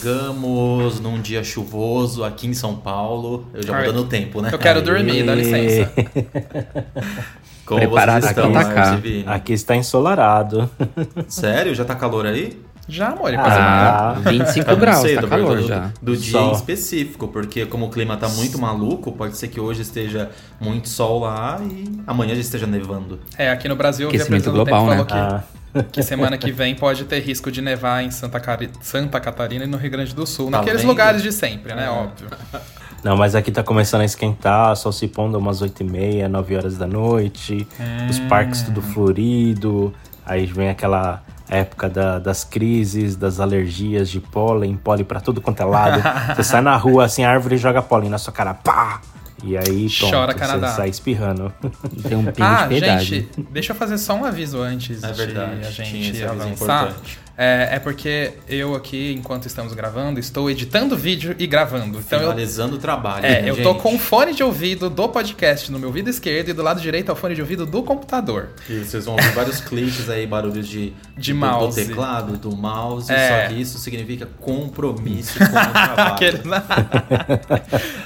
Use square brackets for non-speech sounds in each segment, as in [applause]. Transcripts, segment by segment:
Chegamos num dia chuvoso aqui em São Paulo. Eu já vou dando tempo, né? Eu quero dormir, dá licença. [laughs] Como Preparado vocês estão, aqui, Vini? Aqui está ensolarado. Sério? Já tá calor aí? Já, amor, Ah, 25 [laughs] Eu não graus, sei, tá calor perguntando já. Do dia Sol. em específico, porque como o clima tá muito maluco, pode ser que hoje esteja muito sol lá e amanhã já esteja nevando. É, aqui no Brasil, o Aquecimento representante global, falou né? que, Ah, que semana que vem pode ter risco de nevar em Santa, Cari- Santa Catarina e no Rio Grande do Sul. Tá naqueles vendo? lugares de sempre, né? É. Óbvio. não, mas aqui tá começando a esquentar, sol se pondo umas 8 e meia, 9 horas da noite. Os parques tudo florido. Aí vem aquela época da- das crises, das alergias de pólen, pólen pra tudo quanto é lado. [laughs] você sai na rua, assim, a árvore joga pólen na sua cara, pá! E aí, pronto, Chora, você Canadá. sai espirrando. [laughs] Tem um pingo Ah, de piedade. gente, deixa eu fazer só um aviso antes É verdade, de a gente avançar. importante. É, é porque eu aqui, enquanto estamos gravando, estou editando vídeo e gravando. Então eu, Finalizando o trabalho. é, né, eu tô gente? com o fone de ouvido do podcast no meu ouvido esquerdo e do lado direito é o fone de ouvido do computador. E vocês vão ouvir vários cliques aí, barulhos de, De do, mouse. do teclado, do mouse. É. Só que isso significa compromisso com o trabalho. [laughs] Aquele-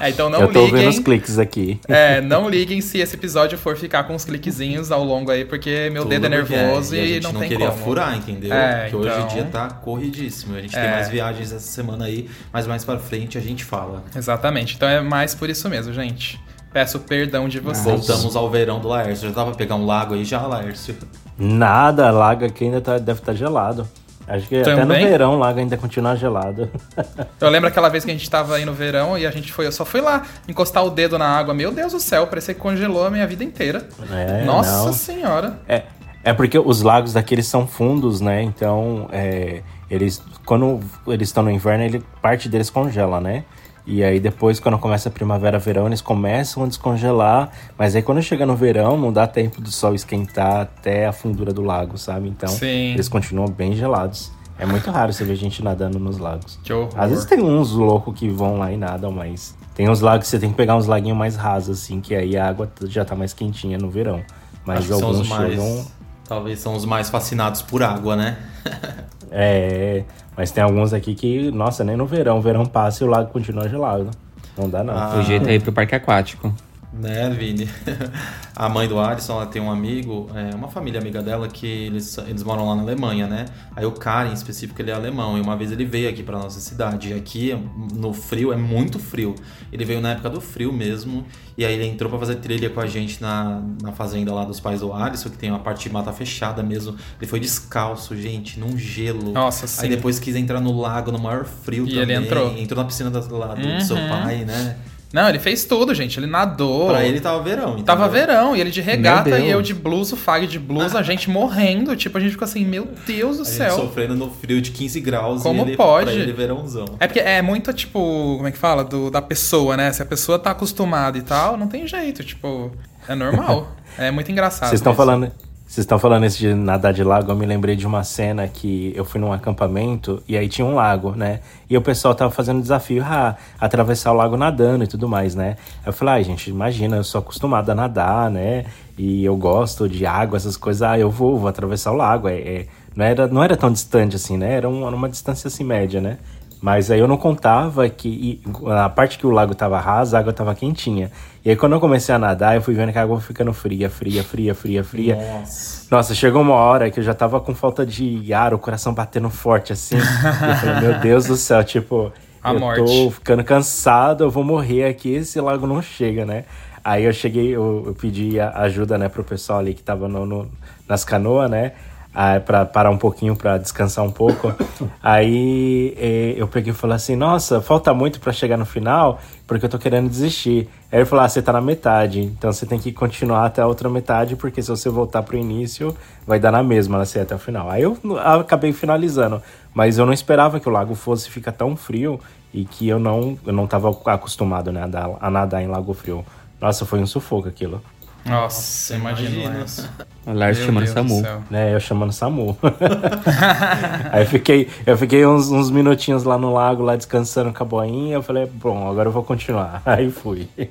é, então não Eu tô ouvindo os liguem. cliques aqui. É, não liguem se esse episódio for ficar com uns cliquezinhos ao longo aí, porque meu Tudo dedo é porque nervoso e, a e, gente não, não tem queria como. furar, entendeu? É, Porque hoje então- em dia tá corridíssimo. A gente É. tem mais viagens essa semana aí, mas mais pra frente a gente fala. Exatamente. Então é mais por isso mesmo, gente. Peço perdão de vocês. Voltamos ao verão do Laércio. Já dá pra pegar um lago aí já, Laércio? Nada, a laga aqui ainda tá- deve estar gelado. Acho que até no Também? verão laga ainda continua gelado. [laughs] Eu lembro aquela vez que a gente tava aí no verão e a gente foi, eu só fui lá encostar o dedo na água. Meu Deus do céu, parecia que congelou a minha vida inteira. É, Nossa não. senhora. É, é porque os lagos daqui eles são fundos, né? Então, é, eles quando eles estão no inverno, ele, parte deles congela, né? E aí depois, quando começa a primavera, verão, eles começam a descongelar. Mas aí quando chega no verão, não dá tempo do sol esquentar até a fundura do lago, sabe? Então, Sim. eles continuam bem gelados. É muito raro você ver gente nadando nos lagos. Que horror. Às vezes tem uns loucos que vão lá e nadam, mas tem uns lagos que você tem que pegar uns laguinhos mais rasos, assim, que aí a água já tá mais quentinha no verão. Mas alguns chegam. Talvez são os mais fascinados por água, né? [laughs] É, mas tem alguns aqui que, nossa, nem no verão. O verão passa e o lago continua gelado. Não dá, não. Ah. O jeito é ir pro parque aquático. Né, Vini? [laughs] A mãe do Alisson, ela tem um amigo, é, uma família amiga dela, que eles, eles moram lá na Alemanha, né? Aí o cara, em específico, ele é alemão. E uma vez ele veio aqui pra nossa cidade. E aqui, no frio, é muito frio. Ele veio na época do frio mesmo. E aí ele entrou pra fazer trilha com a gente na, na fazenda lá dos pais do Alisson, que tem uma parte de mata fechada mesmo. Ele foi descalço, gente, num gelo. Nossa, sim. Aí depois quis entrar no lago, no maior frio E também. ele entrou. Entrou na piscina do lado do seu Uhum. pai, né? Não, ele fez tudo, gente. Ele nadou. Pra ele tava verão. entendeu? Tava verão, e ele de regata e eu de blusa, o Fag de blusa, a gente morrendo. Tipo, a gente ficou assim, meu Deus do A gente céu. sofrendo no frio de 15 graus. Como e ele, pode? Pra ele verãozão. É porque é muito, tipo, como é que fala? Do, da pessoa, né? Se a pessoa tá acostumada e tal, não tem jeito, tipo, é normal. [laughs] é muito engraçado. Vocês estão falando, vocês estão falando isso de nadar de lago, eu me lembrei de uma cena que eu fui num acampamento e aí tinha um lago, né? E o pessoal tava fazendo desafio, ah, atravessar o lago nadando e tudo mais, né? Eu falei, ai, gente, imagina, eu sou acostumado a nadar, né? E eu gosto de água, essas coisas, ah, eu vou, vou atravessar o lago. É, é- não, era, não era tão distante assim, né? Era uma, uma distância assim média, né? Mas aí eu não contava que e a parte que o lago tava raso, a água tava quentinha. E aí quando eu comecei a nadar, eu fui vendo que a água foi ficando fria, fria, fria, fria, fria. Nossa. Nossa, chegou uma hora que eu já tava com falta de ar, o coração batendo forte assim. eu falei, meu Deus do céu, tipo, A eu morte. tô ficando cansado, eu vou morrer aqui, esse lago não chega, né? Aí eu cheguei, eu, eu pedi ajuda, né, pro pessoal ali que tava no, no- nas canoas, né? Ah, pra parar um pouquinho, pra descansar um pouco. [laughs] Aí eh, eu peguei e falei assim: Nossa, falta muito pra chegar no final, porque eu tô querendo desistir. Aí ele falou: Ah, você tá na metade, então você tem que continuar até a outra metade, porque se você voltar pro início, vai dar na mesma, né? Ir até o final. Aí eu acabei finalizando, mas eu não esperava que o lago fosse ficar tão frio e que eu não, eu não tava acostumado né, a, nadar, a nadar em lago frio. Nossa, foi um sufoco aquilo. Nossa, imagina. Lars. O Lars Meu chamando Deus Samu. né? Eu chamando Samu. [laughs] [laughs] Aí fiquei, eu fiquei uns, uns minutinhos lá no lago, lá descansando com a boinha. Eu falei, bom, agora eu vou continuar. [laughs] Aí fui. Os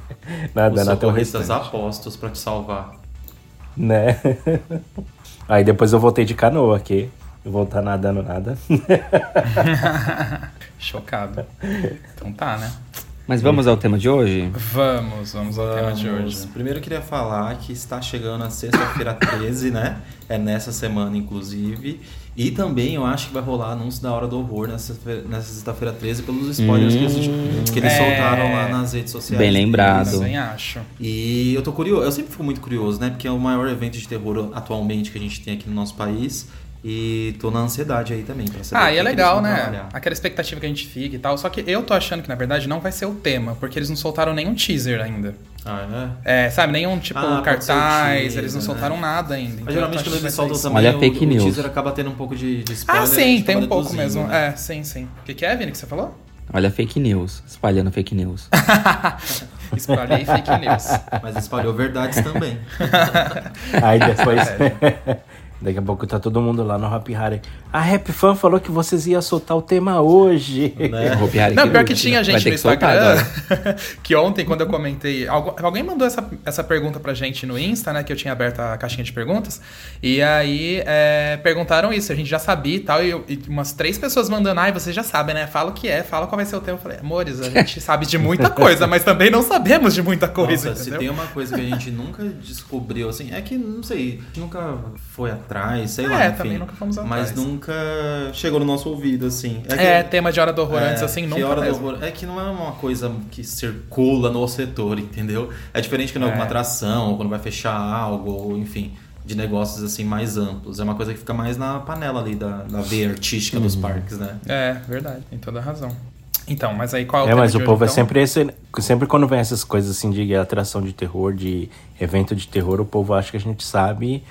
Nadando até o socorristas restante. apostos pra te salvar. Né? Aí depois eu voltei de canoa aqui. Eu voltar nadando nada. Chocado. Então tá, né? Mas vamos ao tema de hoje? Vamos, vamos ao tema de Vamos. hoje. Primeiro eu queria falar que está chegando a sexta-feira [coughs] 13, né? É nessa semana, inclusive. E também eu acho que vai rolar anúncio da Hora do Horror nessa, fe- nessa sexta-feira 13 pelos spoilers que eles, que eles É. soltaram lá nas redes sociais. Bem lembrado. Também acho. E eu tô curioso, eu sempre fico muito curioso, né? Porque é o maior evento de terror atualmente que a gente tem aqui no nosso país. E tô na ansiedade aí também pra saber. Ah, e é legal, né? trabalhar. Aquela expectativa que a gente fica e tal. Só que eu tô achando que, na verdade, não vai ser o tema, porque eles não soltaram nenhum teaser ainda. Ah, é? É, sabe, nenhum tipo Ah, cartaz, teaser, eles não né? soltaram nada ainda. Então Mas geralmente quando eles soltam também, Olha a fake o, news. o teaser acaba tendo um pouco de, de isso. spoiler. Ah, sim, tem um pouco mesmo. né? É, sim, sim. O que, que é, Vini, que você falou? Olha fake news. Espalhando fake news. [laughs] Espalhei fake news. Mas espalhou verdades também. [laughs] Aí depois. Daqui a pouco tá todo mundo lá no Happy Harry. A Rap Fan falou que vocês iam soltar o tema hoje. Né? [laughs] Vou piar Não, aqui, pior que tinha gente no que Instagram [laughs] que ontem, quando eu comentei. algu- Alguém mandou essa, essa pergunta pra gente no Insta, né? Que eu tinha aberto a caixinha de perguntas. E aí é, perguntaram isso, a gente já sabia e tal. E, eu- e umas três pessoas mandando, ai, vocês já sabem, né? Fala o que é, fala qual vai ser o tema. Eu falei, amores, a gente [laughs] sabe de muita coisa, mas também não sabemos de muita coisa. Nossa, se tem uma coisa que a gente nunca descobriu, assim, é que, não sei, a gente nunca foi atrás, sei lá, É, também nunca fomos Mas atrás. nunca chegou no nosso ouvido, assim. É, que- tema de hora do horror é, antes, assim, que nunca hora do mesmo. horror- É que não é uma coisa que circula no setor, entendeu? É diferente que em alguma É. atração, ou quando vai fechar algo, ou enfim, de negócios assim mais amplos. É uma coisa que fica mais na panela ali da, da veia artística Uhum. dos parques, né? É, verdade, tem toda a razão. Então, mas aí qual é o É, mas o hoje, povo é então? sempre esse. Sempre quando vem essas coisas assim de atração de terror, de evento de terror, o povo acha que a gente sabe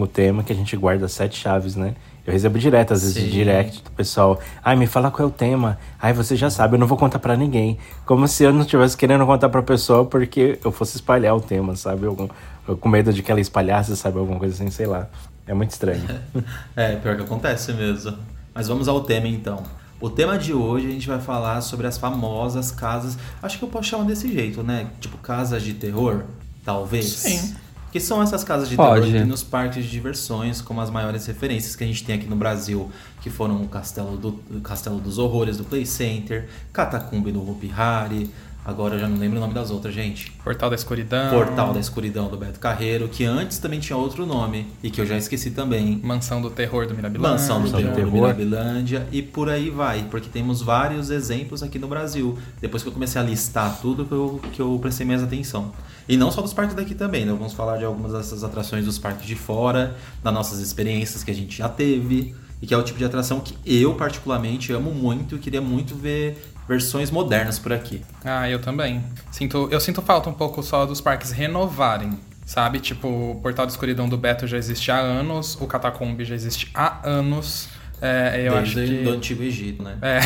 o tema, que a gente guarda sete chaves, né? Eu recebo direto, às vezes, Sim. de direct do pessoal. Ai, me fala qual é o tema. Ai, você já sabe, eu não vou contar pra ninguém. Como se eu não estivesse querendo contar pra pessoa porque eu fosse espalhar o tema, sabe? Algum, eu com medo de que ela espalhasse, sabe? Alguma coisa assim, sei lá. É muito estranho. [laughs] É, pior que acontece mesmo. Mas vamos ao tema então. O tema de hoje a gente vai falar sobre as famosas casas. Acho que eu posso chamar desse jeito, né? Tipo casas de terror, talvez. Sim. Que são essas casas de Pode. terror que nos parques de diversões, como as maiores referências que a gente tem aqui no Brasil, que foram o Castelo, do, o Castelo dos Horrores do Play Center, Catacumbi do Hopi Hari, Agora eu já não lembro o nome das outras, gente. Portal da Escuridão. Portal da Escuridão do Beto Carreiro, que antes também tinha outro nome e que eu já esqueci também. Mansão do Terror do Mirabilândia. Mansão do Mansão do Terror do. Mirabilândia e por aí vai, porque temos vários exemplos aqui no Brasil. Depois que eu comecei a listar tudo que eu, que eu prestei mais atenção. E não só dos parques daqui também, né? Vamos falar de algumas dessas atrações dos parques de fora, das nossas experiências que a gente já teve. E que é o tipo de atração que eu, particularmente, amo muito e queria muito ver versões modernas por aqui. Ah, eu também. Sinto, eu sinto falta um pouco só dos parques renovarem. Sabe? Tipo, o Portal da Escuridão do Beto já existe há anos, o Catacombe já existe há anos. É, eu Desde acho que. do Antigo Egito, né? É.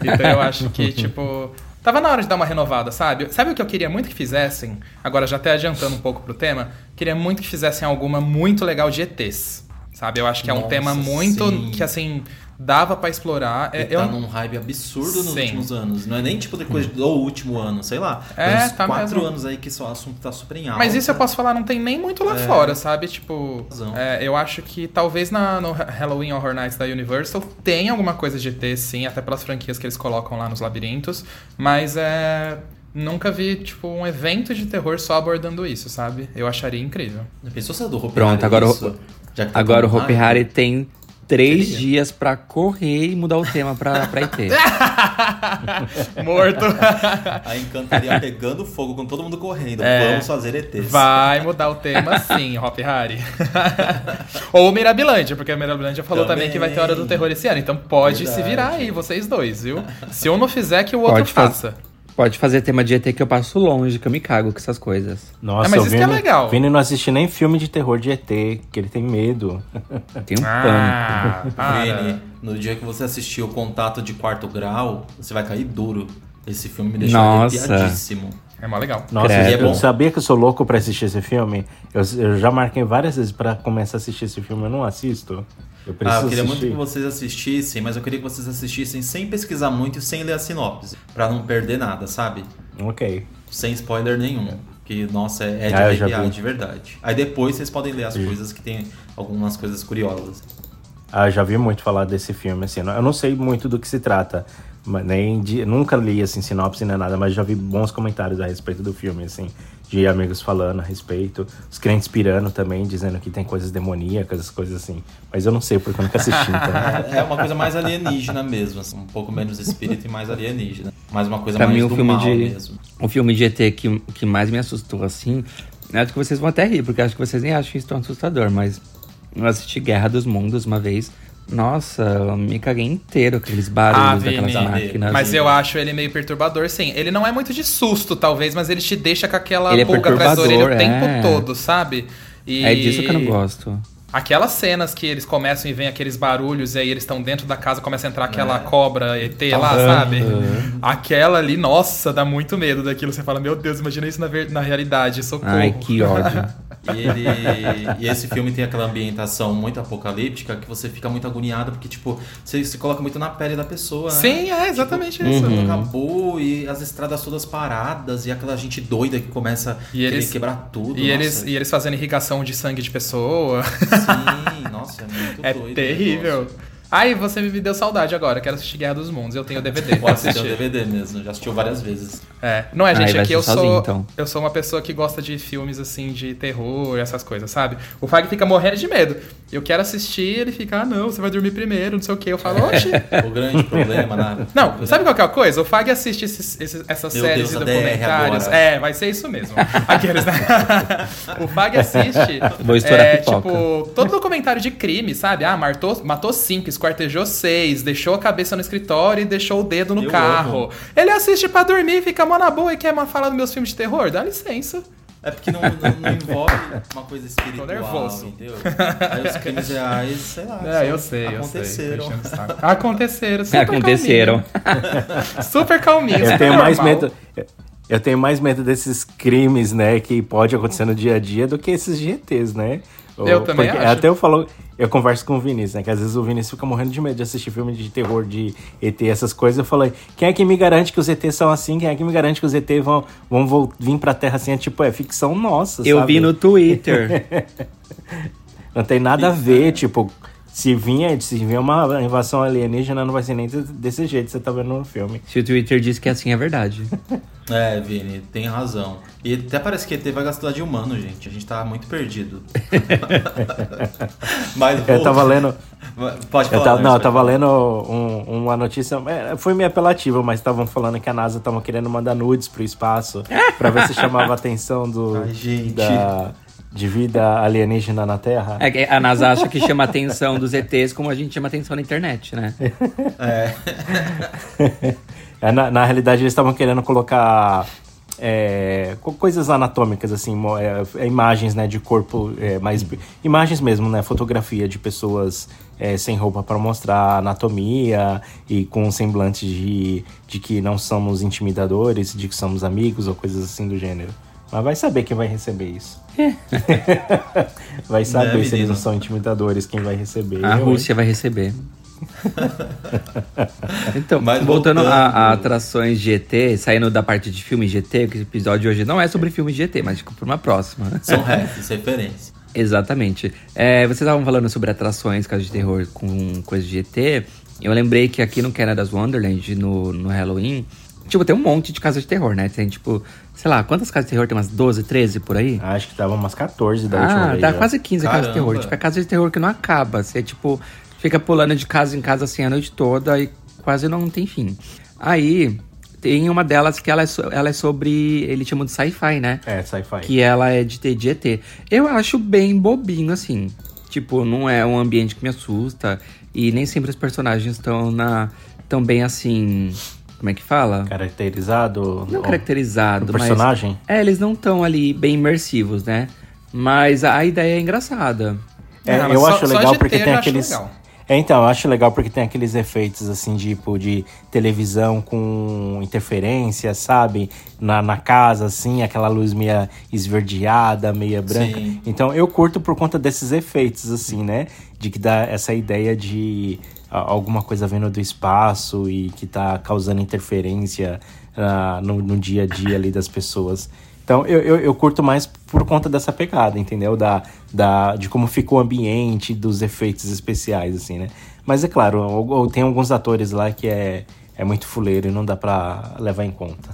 [laughs] então eu acho que, tipo. Tava na hora de dar uma renovada, sabe? Sabe o que eu queria muito que fizessem? Agora, já até adiantando um pouco pro tema, queria muito que fizessem alguma muito legal de ETs. Sabe? Eu acho que é um Nossa, tema muito. sim. que assim. Dava pra explorar. É, Ele eu, tá num hype absurdo nos Sim. últimos anos. Não é nem tipo depois do último ano, sei lá. É, Tem uns tá quatro mesmo. anos aí que só o assunto tá super em alta. Mas isso eu posso falar, não tem nem muito lá É. fora, sabe? Tipo, é, eu acho que talvez na, no Halloween Horror Nights da Universal tenha alguma coisa de ET, sim, até pelas franquias que eles colocam lá nos labirintos, mas é. Nunca vi, tipo, um evento de terror só abordando isso, sabe? Eu acharia incrível. Já Pensou se é do Hopi Pronto, agora, isso? o, Já que tá agora o Hopi. Hari tem três Seria. dias pra correr e mudar o tema pra, pra IT. [laughs] Morto. A encantaria pegando fogo com todo mundo correndo. É. Vamos fazer ETs. Vai mudar o tema sim, Hop Harry. [laughs] Ou Mirabilândia, porque a Mirabilândia falou também. Também. que vai ter Hora do Terror esse ano. Então pode se Verdade. virar aí, vocês dois, viu? Se um não fizer, que o outro Pode faça. Pode fazer tema de ET que eu passo longe, que eu me cago com essas coisas. Nossa, É, mas isso que é Vini, legal. Vini não assiste nem filme de terror de ET, que ele tem medo. [laughs] Tenho um Ah, para. Vini, no dia que você assistir o Contato de Quarto Grau, você vai cair duro. Esse filme me deixou Nossa. arrepiadíssimo. É mó legal. Nossa, Credo. eu sabia que eu sou louco pra assistir esse filme. Eu, eu já marquei várias vezes pra começar a assistir esse filme, eu não assisto. Eu Ah, eu queria assistir. muito que vocês assistissem, mas eu queria que vocês assistissem sem pesquisar muito e sem ler a sinopse. Pra não perder nada, sabe? Ok. Sem spoiler nenhum. Que, nossa, é, é de Ah, eu já arrepiar de verdade. Aí depois vocês podem ler as coisas que tem algumas coisas curiosas. Ah, já vi muito falar desse filme, assim. Eu não sei muito do que se trata. mas Nem de, nunca li, assim, sinopse nem nada, mas já vi bons comentários a respeito do filme, assim. De amigos falando a respeito. Os crentes pirando também, dizendo que tem coisas demoníacas, coisas assim. Mas eu não sei, porque eu nunca assisti, [laughs] então... É, é uma coisa mais alienígena mesmo, assim, um pouco menos espírito e mais alienígena. Mas uma coisa Pra mais mim, o do filme mal de. mesmo. O filme de ET que, que mais me assustou, assim. Acho que vocês vão até rir, porque acho que vocês nem acham isso tão assustador, mas eu assisti Guerra dos Mundos uma vez. Nossa, eu me caguei inteiro aqueles Ah, barulhos Vini, daquelas máquinas. Mas eu acho ele meio perturbador, sim. Ele não é muito de susto, talvez, mas ele te deixa com aquela Ele é pulga atrás da orelha o tempo é. todo, sabe? E É disso que eu não gosto. Aquelas cenas que eles começam e vem aqueles barulhos e aí eles estão dentro da casa, começa a entrar aquela É. cobra ET lá, Aham. sabe? Aquela ali, nossa, dá muito medo daquilo. Você fala, meu Deus, imagina isso na, ver- na realidade, socorro. Ai, que ódio. [laughs] E, ele, e esse filme tem aquela ambientação muito apocalíptica que você fica muito agoniado, porque, tipo, você se coloca muito na pele da pessoa. né? Sim, é exatamente Tipo, isso. tudo acabou e as estradas todas paradas e aquela gente doida que começa E a querer eles- quebrar tudo. E nossa. eles, e eles fazendo irrigação de sangue de pessoa. Sim, nossa, é muito [laughs] É doido. o terrível. Ai, você me deu saudade agora. Quero assistir Guerra dos Mundos. Eu tenho o DVD. Pode assistir o. DVD mesmo, já assistiu várias vezes. É. Não é, gente, aqui eu assistir sou. sozinho, então. Eu sou uma pessoa que gosta de filmes assim, de terror, essas coisas, sabe? O Fag fica morrendo de medo. Eu quero assistir, ele fica, ah, não, você vai dormir primeiro, não sei o quê. Eu falo, oxe. [laughs] O grande problema, né? Não, sabe qual que é a coisa? O Fag assiste esses- esses- essas Meu séries Deus, e documentários. É, vai ser isso mesmo. Aqueles, né? [laughs] o Fag assiste. Vou estourar é, tipo, todo documentário de crime, sabe? Ah, matou, matou cinco, esquartejou seis, deixou a cabeça no escritório e deixou o dedo no Eu carro. amo. Ele assiste pra dormir, fica mó na boa e quer falar dos meus filmes de terror? Dá licença. É porque não, não- não envolve uma coisa espiritual, Tô nervoso. entendeu? Aí os crimes reais, sei lá. É, eu sei, eu sei. Aconteceram. Aconteceram, super Aconteceram. calminho. Super calminho, Eu tenho mais medo. Eu tenho mais medo desses crimes, né, que pode acontecer no dia a dia do que esses GTs, né? Eu também Porque acho. Até eu falo, eu converso com o Vinícius, né? Que às vezes o Vinícius fica morrendo de medo de assistir filme de terror, de ET, essas coisas. Eu falei, quem é que me garante que os ETs são assim? Quem é que me garante que os ETs vão, vão vir pra Terra assim? É tipo, é ficção nossa, Eu sabe? vi no Twitter. [laughs] Não tem nada a ver, [laughs] tipo, Se vinha, se vinha uma invasão alienígena, não vai ser nem desse jeito que você tá vendo no filme. Se o Twitter diz que assim é verdade. [laughs] É, Vini, tem razão. E até parece que ET vai gastar de humano, gente. A gente tá muito perdido. [laughs] Mas Eu tava lendo. Pode falar. Eu tava, Alex, não, eu tava lendo um- uma notícia, é, foi meio apelativa, mas estavam falando que a NASA tava querendo mandar nudes pro espaço [laughs] pra ver se chamava a atenção do, Ai, gente. da, de vida alienígena na Terra. É a NASA acha que chama a atenção dos ETs como a gente chama atenção na internet, né? [laughs] É, na, na realidade, eles estavam querendo colocar é, co- coisas anatômicas, assim, é, é, imagens né, de corpo, é, mais, imagens mesmo, né, fotografia de pessoas é, sem roupa para mostrar anatomia e com um semblante de, de que não somos intimidadores, de que somos amigos ou coisas assim do gênero. Mas vai saber quem vai receber isso. [laughs] vai saber Né, se eles não são intimidadores, quem vai receber. A hein? Rússia vai receber. [laughs] então, Mas voltando voltando- a, a atrações GT, saindo da parte de filme GT, que o episódio de hoje não é sobre filme GT, mas fica por uma próxima. São [laughs] refs, referência. Exatamente. É, vocês estavam falando sobre atrações, casas de terror com coisas de GT. Eu lembrei que aqui no Canada's Wonderland, no, no Halloween, tipo, tem um monte de casas de terror, né? Tem, tipo, sei lá, quantas casas de terror? Tem umas 12, 13 por aí? Acho que tava umas 14 da última Ah, vez. dá já. quase 15 casas de Caramba. terror. Tipo, é casa de terror que não acaba. Você, tipo, fica pulando de casa em casa assim a noite toda e quase não tem fim. Aí, tem uma delas que ela é, so- ela é sobre. Eles chamam de sci-fi, né? É, sci-fi. Que ela é de, de ET. Eu acho bem bobinho, assim. Tipo, não é um ambiente que me assusta. E nem sempre os personagens estão na. tão bem assim. Como é que fala? Caracterizado. Não caracterizado, o mas. personagem? É, eles não estão ali bem imersivos, né? Mas a ideia é engraçada. É, mas eu só- acho legal porque tem aqueles. É, então, eu acho legal porque tem aqueles efeitos assim, tipo, de televisão com interferência, sabe? Na, na casa, assim, aquela luz meia esverdeada, meia branca. Sim. Então eu curto por conta desses efeitos, assim, né? De que dá essa ideia de alguma coisa vindo do espaço e que tá causando interferência ah, no, no dia a dia ali das pessoas. Então eu, eu, eu curto mais por conta dessa pegada, entendeu? Da, da, de como ficou o ambiente, dos efeitos especiais, assim, né? Mas é claro, tem alguns atores lá que é, é muito fuleiro e não dá pra levar em conta.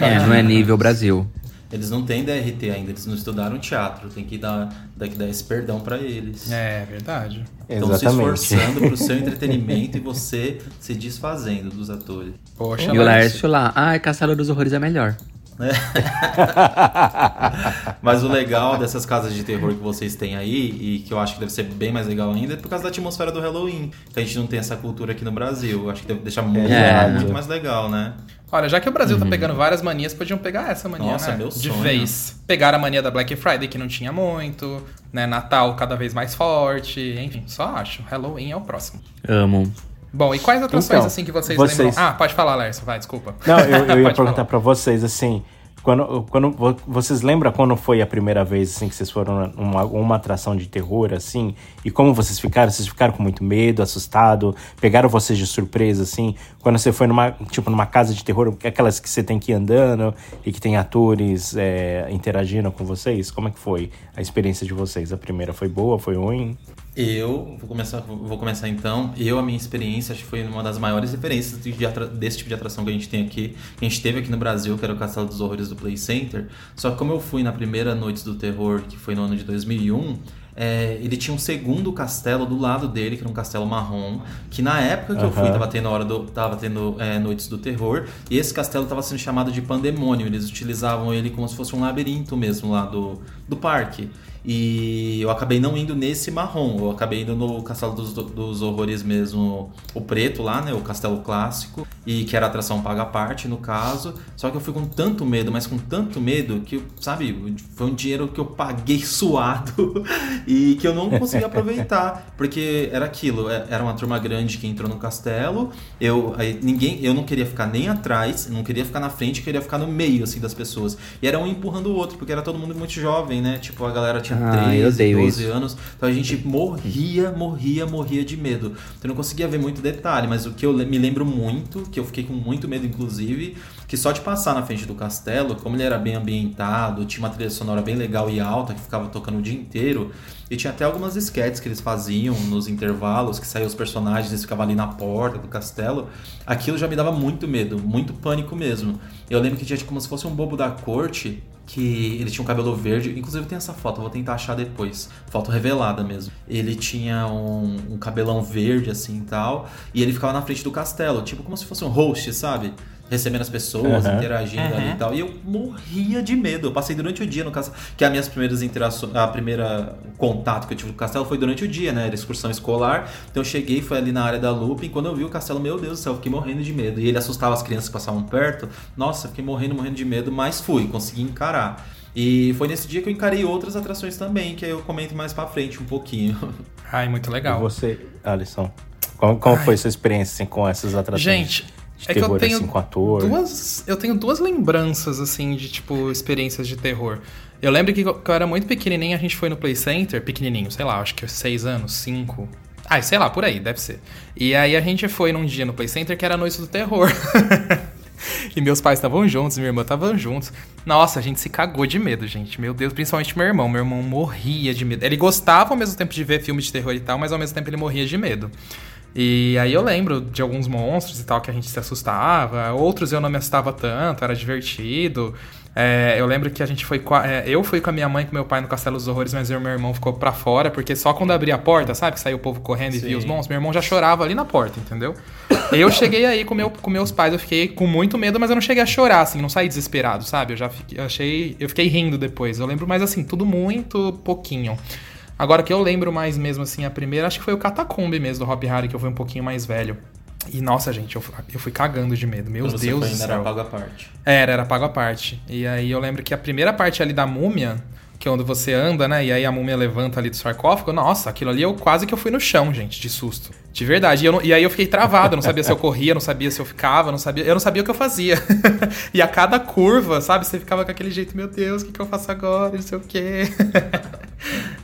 É, não é nível Brasil. Eles não têm DRT ainda, eles não estudaram teatro. Tem que dar, dar, que dar esse perdão pra eles. É verdade. Estão se esforçando pro seu [laughs] entretenimento e você se desfazendo dos atores. Poxa, E o Laércio. Lá, ai, Castelo dos Horrores é melhor. [laughs] Mas o legal dessas casas de terror que vocês têm aí, e que eu acho que deve ser bem mais legal ainda, é por causa da atmosfera do Halloween. Que a gente não tem essa cultura aqui no Brasil. Eu acho que deve deixar muito, É. muito mais legal, né? Olha, já que o Brasil tá pegando várias manias, podiam pegar essa mania, Nossa, né? meu De sonho. vez. Pegaram a mania da Black Friday, que não tinha muito, né? Natal cada vez mais forte, enfim, só acho. Halloween é o próximo. Amo. Bom, e quais atrações, Então, assim, que vocês, vocês- lembram? Ah, pode falar, Lércio, vai, desculpa. Não, eu, [laughs] eu ia perguntar pra vocês, assim, quando, quando vo- vocês lembram quando foi a primeira vez, assim, que vocês foram numa uma atração de terror, assim, e como vocês ficaram? Vocês ficaram com muito medo, assustado? Pegaram vocês de surpresa, assim? Quando você foi numa, tipo, numa casa de terror, aquelas que você tem que ir andando e que tem atores é, interagindo com vocês, como é que foi a experiência de vocês? A primeira foi boa, foi ruim? Eu vou começar, vou começar então. Eu, a minha experiência, acho que foi uma das maiores referências de- desse tipo de atração que a gente tem aqui, que a gente teve aqui no Brasil, que era o Castelo dos Horrores do Play Center. Só que como eu fui na primeira Noite do Terror, que foi no ano de 2001, é, ele tinha um segundo castelo do lado dele, que era um castelo marrom, que na época que eu fui tava tendo hora do, tava tendo é, Noites do Terror, e esse castelo tava sendo chamado de Pandemônio. Eles utilizavam ele como se fosse um labirinto mesmo lá do, do parque. E eu acabei não indo nesse marrom, eu acabei indo no Castelo dos, dos Horrores mesmo, o preto lá, né? O Castelo Clássico, e que era atração paga parte no caso. Só que eu fui com tanto medo, mas com tanto medo que, sabe, foi um dinheiro que eu paguei [laughs] suado [laughs] e que eu não consegui aproveitar. Porque era aquilo, é- era uma turma grande que entrou no castelo, eu aí ninguém, eu não queria ficar nem atrás, não queria ficar na frente, queria ficar no meio assim das pessoas. E era um empurrando o outro, porque era todo mundo muito jovem, né? Tipo, a galera tinha Ah, 13, eu odeio 12 isso. anos. Então a gente morria, morria, morria de medo. Então eu não conseguia ver muito detalhe, mas o que eu me lembro muito, que eu fiquei com muito medo inclusive, que só de passar na frente do castelo, como ele era bem ambientado, tinha uma trilha sonora bem legal e alta que ficava tocando o dia inteiro, E tinha até algumas sketches que eles faziam nos intervalos, que saíam os personagens, eles ficavam ali na porta do castelo. Aquilo já me dava muito medo, muito pânico mesmo. Eu lembro que tinha tipo, como se fosse um bobo da corte, que ele tinha um cabelo verde. Inclusive tem essa foto, vou tentar achar depois. Foto revelada mesmo. Ele tinha um, um cabelão verde assim e tal. E ele ficava na frente do castelo, tipo como se fosse um host, sabe? Recebendo as pessoas, Uhum. interagindo ali e tal. E eu morria de medo. Eu passei durante o dia no castelo. Que as minhas primeiras interações. A primeira contato que eu tive com o castelo foi durante o dia, né? Era excursão escolar. Então eu cheguei, foi ali na área da Looping. Quando eu vi o castelo, meu Deus do céu, eu fiquei morrendo de medo. E ele assustava as crianças que passavam perto. Nossa, eu fiquei morrendo, morrendo de medo, mas fui, consegui encarar. E foi nesse dia que eu encarei outras atrações também, que aí eu comento mais pra frente um pouquinho. Ai, muito E legal. você, Alisson? Como, como foi sua experiência assim, com essas atrações? Gente, de é que eu terror, tenho assim, com ator? duas, eu tenho duas lembranças assim de tipo experiências de terror. Eu lembro que que eu era muito pequenininho, a gente foi no Play Center, pequenininho, sei lá, acho que seis anos, cinco. Ah, sei lá, por aí, deve ser. E aí a gente foi num dia no Play Center que era a noite do terror. [laughs] E meus pais estavam juntos, minha irmã estavam juntos. Nossa, a gente se cagou de medo, gente. Meu Deus, principalmente meu irmão. Meu irmão morria de medo. Ele gostava ao mesmo tempo de ver filmes de terror e tal, mas ao mesmo tempo ele morria de medo. E aí eu lembro de alguns monstros e tal que a gente se assustava. Outros eu não me assustava tanto, era divertido. É, eu lembro que a gente foi. é, eu fui com a minha mãe e com meu pai no Castelo dos Horrores, mas eu e meu irmão ficou pra fora, porque só quando abria a porta, sabe? Que saiu o povo correndo e via os monstros, meu irmão já chorava ali na porta, entendeu? Eu cheguei aí com, meu, com meus pais, eu fiquei com muito medo, mas eu não cheguei a chorar, assim, não saí desesperado, sabe? Eu já fiquei, eu achei. Eu fiquei rindo depois. Eu lembro, mas assim, tudo muito pouquinho. Agora que eu lembro mais mesmo, assim, a primeira, acho que foi o Catacombe mesmo, do Hop Harry, que eu fui um pouquinho mais velho. E nossa, gente, eu, eu fui cagando de medo. Meu Deus do ainda céu. era pago à parte. Era, era pago a parte. E aí eu lembro que a primeira parte ali da múmia, que é onde você anda, né? E aí a múmia levanta ali do sarcófago. Nossa, aquilo ali eu quase que eu fui no chão, gente, de susto. De verdade. E, não- e aí eu fiquei travado, eu não sabia se eu corria, não sabia se eu ficava, não sabia, eu não sabia o que eu fazia. [laughs] e a cada curva, sabe, você ficava com aquele jeito, meu Deus, o que, que eu faço agora? Não sei o quê. [laughs]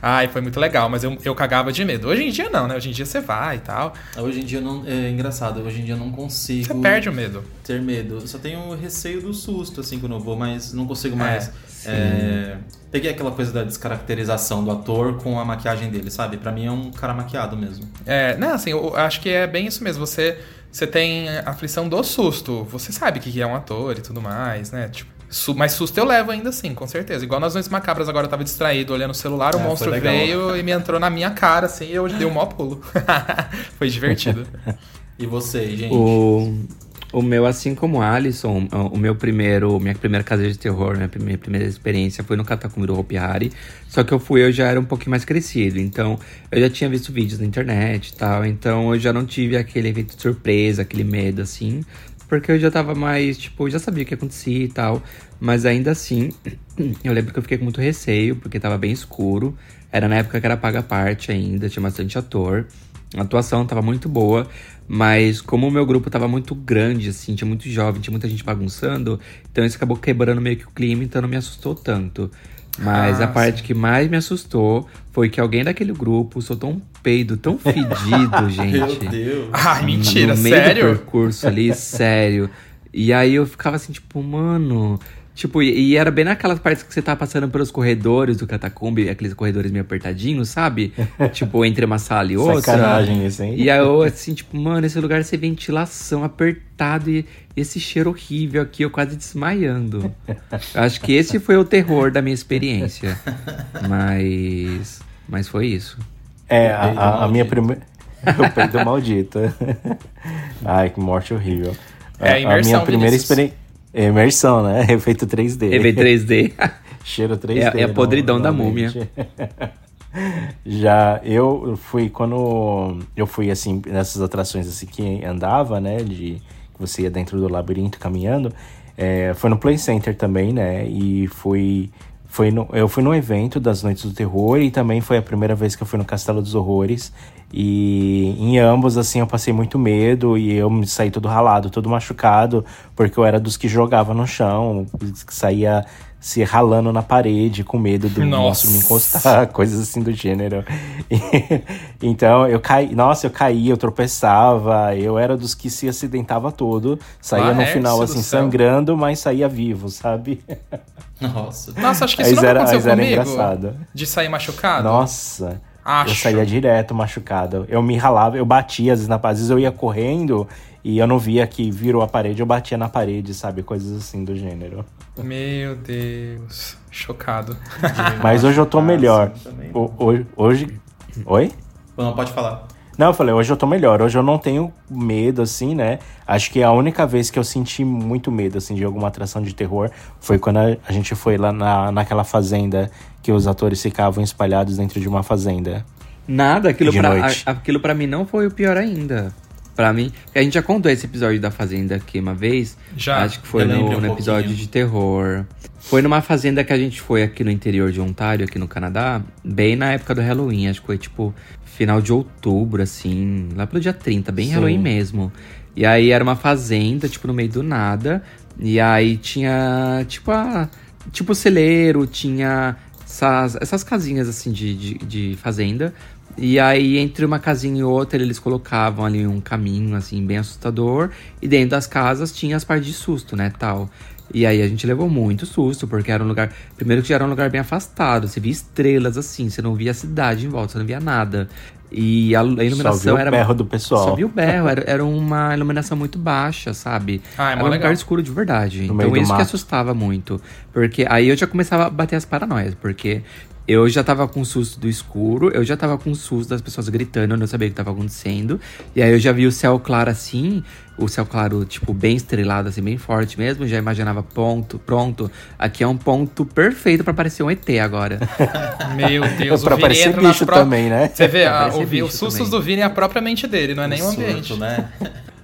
Ai, foi muito legal, mas eu, eu cagava de medo. Hoje em dia não, né? Hoje em dia você vai e tal. Hoje em dia não. É engraçado, hoje em dia eu não consigo. Você perde o medo. Ter medo. Eu só tenho receio do susto, assim, quando eu vou, mas não consigo É, mais. É, peguei aquela coisa da descaracterização do ator com a maquiagem dele, sabe? Pra mim é um cara maquiado mesmo. É, né, assim, eu acho que é bem isso mesmo. Você, você tem aflição do susto. Você sabe que é um ator e tudo mais, né? Tipo, su- mas susto eu levo ainda assim, com certeza. Igual nas Noites Macabras, agora eu tava distraído olhando o celular, o É, monstro veio e me entrou na minha cara, assim, e eu dei um maior pulo. [laughs] foi divertido. E você, gente? O, o meu, assim como o Alisson, o meu primeiro, minha primeira casa de terror, minha primeira, primeira experiência foi no Catacumbi do Hopi Hari. Só que eu fui, eu já era um pouquinho mais crescido. Então, eu já tinha visto vídeos na internet e tal. Então, eu já não tive aquele efeito de surpresa, aquele medo, assim. Porque eu já tava mais, tipo, já sabia o que acontecia e tal. Mas ainda assim, [clears throat] eu lembro que eu fiquei com muito receio, porque tava bem escuro. Era na época que era paga parte ainda, tinha bastante ator. A atuação tava muito boa, mas como o meu grupo tava muito grande, assim, tinha muito jovem, tinha muita gente bagunçando, então isso acabou quebrando meio que o clima, então não me assustou tanto. Mas Ah, a parte que mais me assustou foi que alguém daquele grupo soltou um peido tão fedido, [laughs] gente. Meu Deus. Ai, mentira, no meio sério? do percurso ali, sério. E aí eu ficava assim, tipo, mano. Tipo, e, e era bem naquelas partes que você tá passando pelos corredores do catacumbi, aqueles corredores meio apertadinhos, sabe? [laughs] tipo, entre uma sala e outra. Sacanagem isso, hein? E aí eu, assim, tipo, mano, esse lugar sem ventilação, apertado e esse cheiro horrível aqui, eu quase desmaiando. Acho que esse foi o terror da minha experiência. Mas. Mas foi isso. É, a, a- a minha primeira. [laughs] o peido maldito. [laughs] Ai, que morte horrível. É, A- a, minha primeira Vinícius. Experiência. Imersão, né? [laughs] Efeito 3D. EV 3D. Cheiro 3D. É- é a podridão da múmia. [laughs] Já eu fui quando eu fui assim nessas atrações assim que andava, né, de que você ia dentro do labirinto caminhando, é, foi no Play Center também, né? E fui foi no, eu fui num evento das Noites do Terror e também foi a primeira vez que eu fui no Castelo dos Horrores. E em ambos, assim, eu passei muito medo e eu me saí todo ralado, todo machucado, porque eu era dos que jogava no chão, que saía se ralando na parede com medo do Nossa. monstro me encostar, [laughs] coisas assim do gênero. E- então eu caí, nossa, eu caía, eu tropeçava, eu era dos que se acidentava todo, saía no Laércio final assim sangrando, mas saía vivo, sabe? Nossa. Nossa, acho que isso nunca era- aconteceu aí era comigo. engraçado. De sair machucado. Nossa. Acho. Eu saía direto machucado. Eu me ralava, eu batia, às vezes, na às vezes eu ia correndo e eu não via que virou a parede, eu batia na parede, sabe? Coisas assim do gênero. Meu Deus. Chocado. Mas hoje eu tô melhor. O- Hoje. hoje... Oi? Não, pode falar. Não, eu falei, hoje eu tô melhor. Hoje eu não tenho medo, assim, né? Acho que a única vez que eu senti muito medo, assim, de alguma atração de terror foi quando a, gente foi lá na, naquela fazenda que os atores ficavam espalhados dentro de uma fazenda. Nada, aquilo De pra, noite. a- aquilo pra mim não foi o pior ainda. Pra mim, a gente já contou esse episódio da Fazenda aqui uma vez. Já. Acho que foi no, um no episódio pouquinho. de terror. Foi numa fazenda que a gente foi aqui no interior de Ontário, aqui no Canadá, bem na época do Halloween. Acho que foi tipo final de outubro, assim, lá pelo dia 30, bem Sim. Halloween mesmo. E aí era uma fazenda, tipo, no meio do nada. E aí tinha, tipo, a. Tipo, celeiro, tinha essas, essas casinhas assim de, de, de fazenda. E aí, entre uma casinha e outra, eles colocavam ali um caminho, assim, bem assustador. E dentro das casas tinha as partes de susto, né, tal. E aí a gente levou muito susto, porque era um lugar... Primeiro que já era um lugar bem afastado. Você via estrelas, assim, você não via a cidade em volta, você não via nada. E a, a iluminação Só viu era... o berro do pessoal. Só viu o berro, era, era uma iluminação muito baixa, sabe? Ah, é era um legal. lugar escuro de verdade. No então isso que assustava muito. Porque aí eu já começava a bater as paranoias, porque eu já tava com susto do escuro, eu já tava com susto das pessoas gritando, eu não sabia o que tava acontecendo. E aí eu já vi o céu claro assim, o céu claro, tipo, bem estrelado, assim, bem forte mesmo. Já imaginava ponto, pronto. Aqui é um ponto perfeito pra parecer um ET agora. [laughs] Meu Deus, Pra o Vini parecer entra nas bicho pró- também, né? Você vê, a- parecer o, os sustos também. do Vini é a própria mente dele, não é nem o Surto, ambiente. né?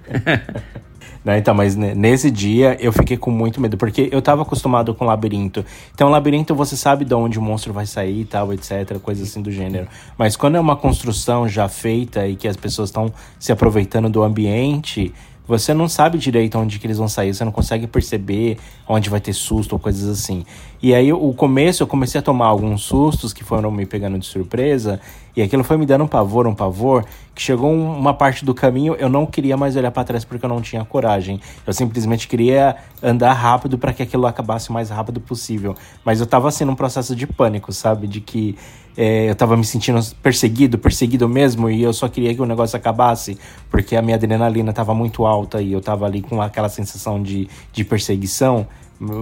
[laughs] Né, então, mas ne- nesse dia eu fiquei com muito medo, porque eu tava acostumado com labirinto. Então, labirinto você sabe de onde o monstro vai sair e tal, etc, coisas assim do gênero. Mas quando é uma construção já feita e que as pessoas estão se aproveitando do ambiente, você não sabe direito onde que eles vão sair, você não consegue perceber onde vai ter susto ou coisas assim. E aí, o começo, eu comecei a tomar alguns sustos que foram me pegando de surpresa, e aquilo foi me dando um pavor, um pavor, que chegou um- uma parte do caminho, eu não queria mais olhar para trás porque eu não tinha coragem. Eu simplesmente queria andar rápido para que aquilo acabasse o mais rápido possível. Mas eu tava assim num processo de pânico, sabe? De que é, eu tava me sentindo perseguido, perseguido mesmo, e eu só queria que o negócio acabasse, porque a minha adrenalina tava muito alta e eu tava ali com aquela sensação de, de perseguição.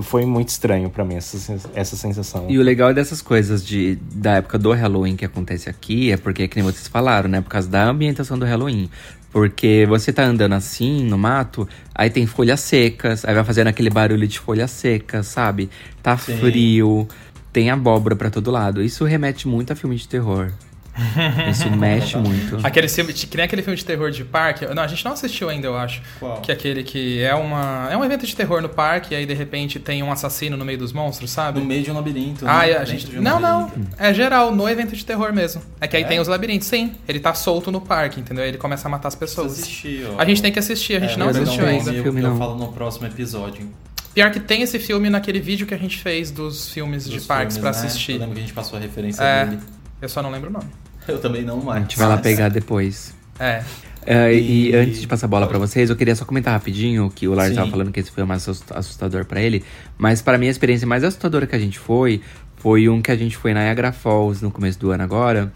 Foi muito estranho para mim essa, essa sensação. E o legal dessas coisas de, da época do Halloween que acontece aqui é porque, que nem vocês falaram, né? Por causa da ambientação do Halloween. Porque você tá andando assim no mato, aí tem folhas secas, aí vai fazendo aquele barulho de folhas secas, sabe? Tá Sim. frio, tem abóbora pra todo lado. Isso remete muito a filme de terror. [laughs] Isso mexe muito. Aquele filme, que nem aquele filme de terror de parque. Não, a gente não assistiu ainda, eu acho. Qual? Que é aquele que é uma. É um evento de terror no parque, e aí de repente tem um assassino no meio dos monstros, sabe? No meio de um labirinto. Ah, né? é, a gente. de um Não, não. labirinto. É geral, no evento de terror mesmo. É que aí É? tem os labirintos, sim. Ele tá solto no parque, entendeu? Aí ele começa a matar as pessoas. assistir, ó. A gente tem que assistir, a gente É, não eu assistiu vi, ainda. Eu, Filme eu não. falo no próximo episódio. Pior que tem esse filme naquele vídeo que a gente fez dos filmes de Dos parques filmes, pra né? assistir. Eu lembro que a gente passou a referência É, dele. eu só não lembro o nome. [laughs] Eu também não mais. A gente vai lá [laughs] pegar depois. É. É, e... E- antes de passar a bola pra vocês, eu queria só comentar rapidinho que o Lars Sim. tava falando que esse foi o mais assust- assustador pra ele. Mas pra mim, a experiência mais assustadora que a gente foi foi um que a gente foi na Niagara Falls no começo do ano agora.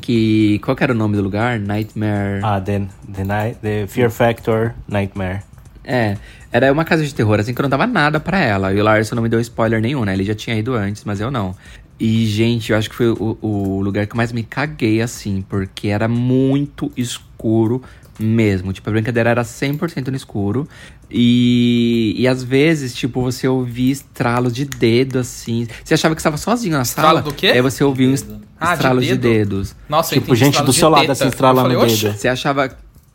Que. Qual que era o nome do lugar? Nightmare. Ah, the, the, Night- the Fear Factor Nightmare. É, era uma casa de terror, assim, que eu não dava nada pra ela. E o Larson não me deu spoiler nenhum, né? Ele já tinha ido antes, mas eu não. E, gente, eu acho que foi o, o lugar que mais me caguei, assim, porque era muito escuro mesmo. Tipo, a brincadeira era 100% no escuro. E, e às vezes, tipo, você ouvia estralos de dedo, assim. Você achava que estava sozinho na Estralo sala. do quê? Aí você ouvia um est- Ah, de estralos de, dedo? dedos. Nossa, eu Tipo, entendi gente estralo do seu lado, assim, estralando o dedo. "Oxe, Você achava. [laughs] [laughs]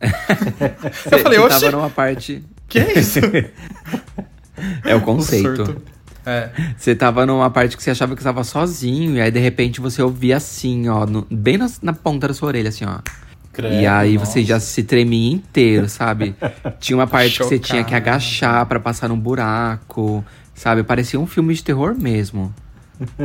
Eu falei, você oxe, tava numa parte. que é isso? [laughs] É o O conceito. É. Você tava numa parte que você achava que estava sozinho, e aí de repente você ouvia assim, ó, no- bem na, na ponta da sua orelha, assim, ó. Credo, e aí nossa. você já se tremia inteiro, sabe? [laughs] Tinha uma parte que você tinha que Chocado. agachar pra passar num buraco, sabe? Parecia um filme de terror mesmo. [laughs]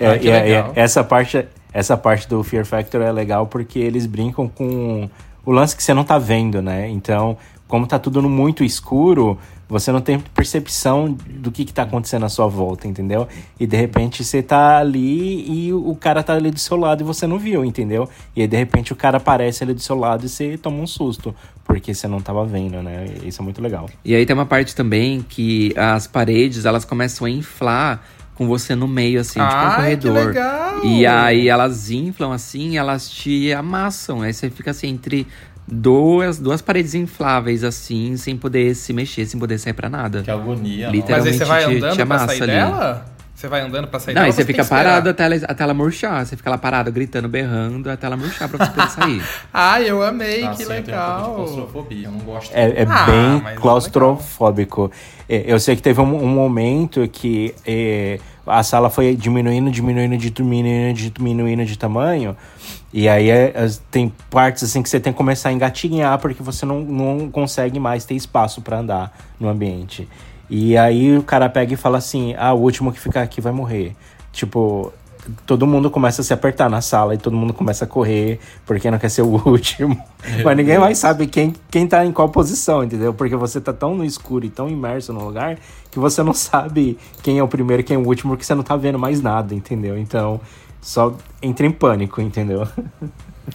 É, Ah, que e é- legal. é- essa, parte, essa parte do Fear Factor é legal porque eles brincam com o lance que você não tá vendo, né? Então, como tá tudo no muito escuro, você não tem percepção do que, que tá acontecendo à sua volta, entendeu? E de repente você tá ali e o cara tá ali do seu lado e você não viu, entendeu? E aí de repente o cara aparece ali do seu lado e você toma um susto, porque você não tava vendo, né? Isso é muito legal. E aí tem uma parte também que as paredes, elas começam a inflar com você no meio, assim, tipo um Ai, que corredor. legal! E aí elas inflam assim, elas te amassam. Aí você fica assim entre duas, duas paredes infláveis, assim, sem poder se mexer, sem poder sair pra nada. Que agonia. Mas aí Literalmente você vai te- te andando pra amassa sair ali. dela? Você vai andando pra sair Não, dela? aí ou você fica que parado até ela, até ela murchar. Você fica lá parado, gritando, berrando, até ela murchar pra você poder [laughs] sair. Ai, eu amei, que eu tenho um pouco de legal. claustrofobia, eu não gosto. É, é Ah, bem é claustrofóbico. É, eu sei que teve um, um momento que é, a sala foi diminuindo, diminuindo, diminuindo, diminuindo de tamanho. E aí é, tem partes assim que você tem que começar a engatinhar porque você não, não consegue mais ter espaço para andar no ambiente. E aí o cara pega e fala assim: ah, o último que ficar aqui vai morrer. Tipo, todo mundo começa a se apertar na sala e todo mundo começa a correr porque não quer ser o [laughs] último. Mas ninguém mais sabe quem, quem tá em qual posição, entendeu? Porque você tá tão no escuro e tão imerso no lugar que você não sabe quem é o primeiro quem é o último porque você não tá vendo mais nada, entendeu? Então, só entra em pânico, entendeu?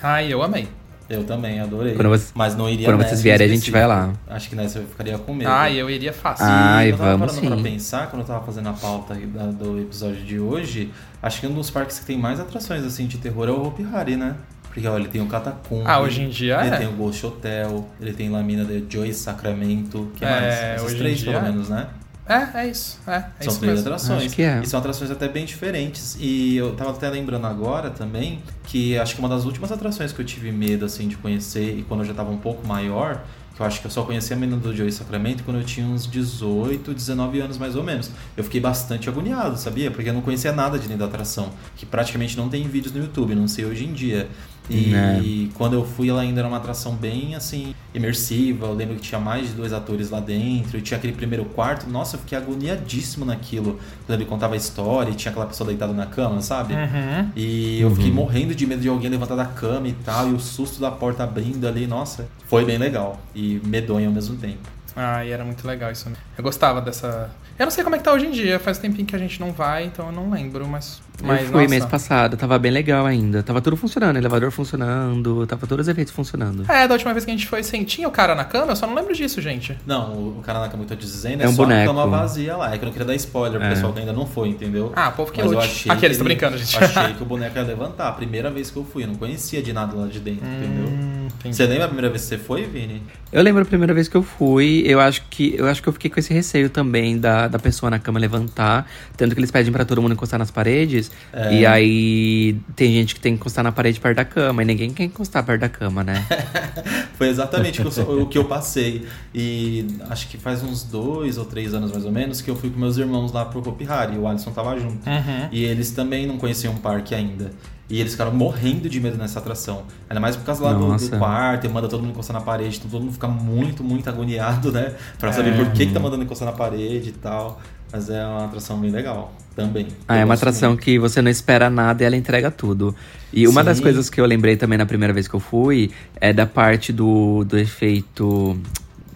Ai, eu amei. Eu também, adorei. Quando você- Mas não iria quando vocês em vierem, a gente vai lá. Acho que nessa eu ficaria com medo. Ai, eu iria fácil. Ai, E eu tava vamos parando pra sim. pensar, quando eu tava fazendo a pauta do episódio de hoje, acho que um dos parques que tem mais atrações assim de terror é o Hopi Hari, né? Porque olha, ele tem o Catacumbi. Ah, hoje em dia Ele é. tem o Ghost Hotel, ele tem Lamina de Joy Sacramento. que É, mais? Essas hoje em três, pelo é. menos, né? É, é isso. É, é São isso três mesmo. atrações. Acho que é. E são atrações até bem diferentes. E eu tava até lembrando agora também que acho que uma das últimas atrações que eu tive medo assim de conhecer e quando eu já tava um pouco maior, que eu acho que eu só conhecia a menina do Joey Sacramento quando eu tinha uns 18, 19 anos mais ou menos. Eu fiquei bastante agoniado, sabia? Porque eu não conhecia nada de dentro da atração, que praticamente não tem vídeos no YouTube, não sei hoje em dia. E Né. quando eu fui, ela ainda era uma atração bem assim, imersiva. Eu lembro que tinha mais de dois atores lá dentro. E tinha aquele primeiro quarto. Nossa, eu fiquei agoniadíssimo naquilo. Quando ele contava a história e tinha aquela pessoa deitada na cama, sabe? Uhum. E eu fiquei morrendo de medo de alguém levantar da cama e tal. E o susto da porta abrindo ali, nossa, foi bem legal. E medonho ao mesmo tempo. Ai, era muito legal isso. Eu gostava dessa. Eu não sei como é que tá hoje em dia. Faz tempinho que a gente não vai, então eu não lembro, mas. mas eu fui nossa. mês passado, tava bem legal ainda. Tava tudo funcionando, elevador funcionando, tava todos os efeitos funcionando. É, da última vez que a gente foi sem. Tinha o cara na cama? Eu só não lembro disso, gente. Não, o, cara na cama que eu tô dizendo é, É um só boneco. a cama vazia lá. É que eu não queria dar spoiler pro É. pessoal que ainda não foi, entendeu? Ah, o povo que Mas eu achei Aqueles, que tô ele- brincando, gente. Achei [laughs] que o boneco ia levantar. A primeira vez que eu fui, eu não conhecia de nada lá de dentro, entendeu? Entendi. Você lembra a primeira vez que você foi, Vini? Eu lembro a primeira vez que eu fui, eu acho que eu acho que eu fiquei com esse receio também da, da pessoa na cama levantar, tanto que eles pedem pra todo mundo encostar nas paredes, É. e aí tem gente que tem que encostar na parede perto da cama, e ninguém quer encostar perto da cama, né? [laughs] Foi exatamente o que eu- o que eu passei. E acho que faz uns dois ou três anos mais ou menos que eu fui com meus irmãos lá pro Hopi Hari. E o Alisson tava junto. Uhum. E eles também não conheciam o parque ainda. E eles ficaram morrendo de medo nessa atração. Ainda mais por causa lá do, do quarto, e manda todo mundo encostar na parede, então todo mundo fica muito, muito agoniado, né? Pra saber por que, que tá mandando encostar na parede e tal. Mas é uma atração bem legal também. Ah, é uma atração muito. que você não espera nada e ela entrega tudo. E uma das Sim. coisas que eu lembrei também na primeira vez que eu fui é da parte do, do efeito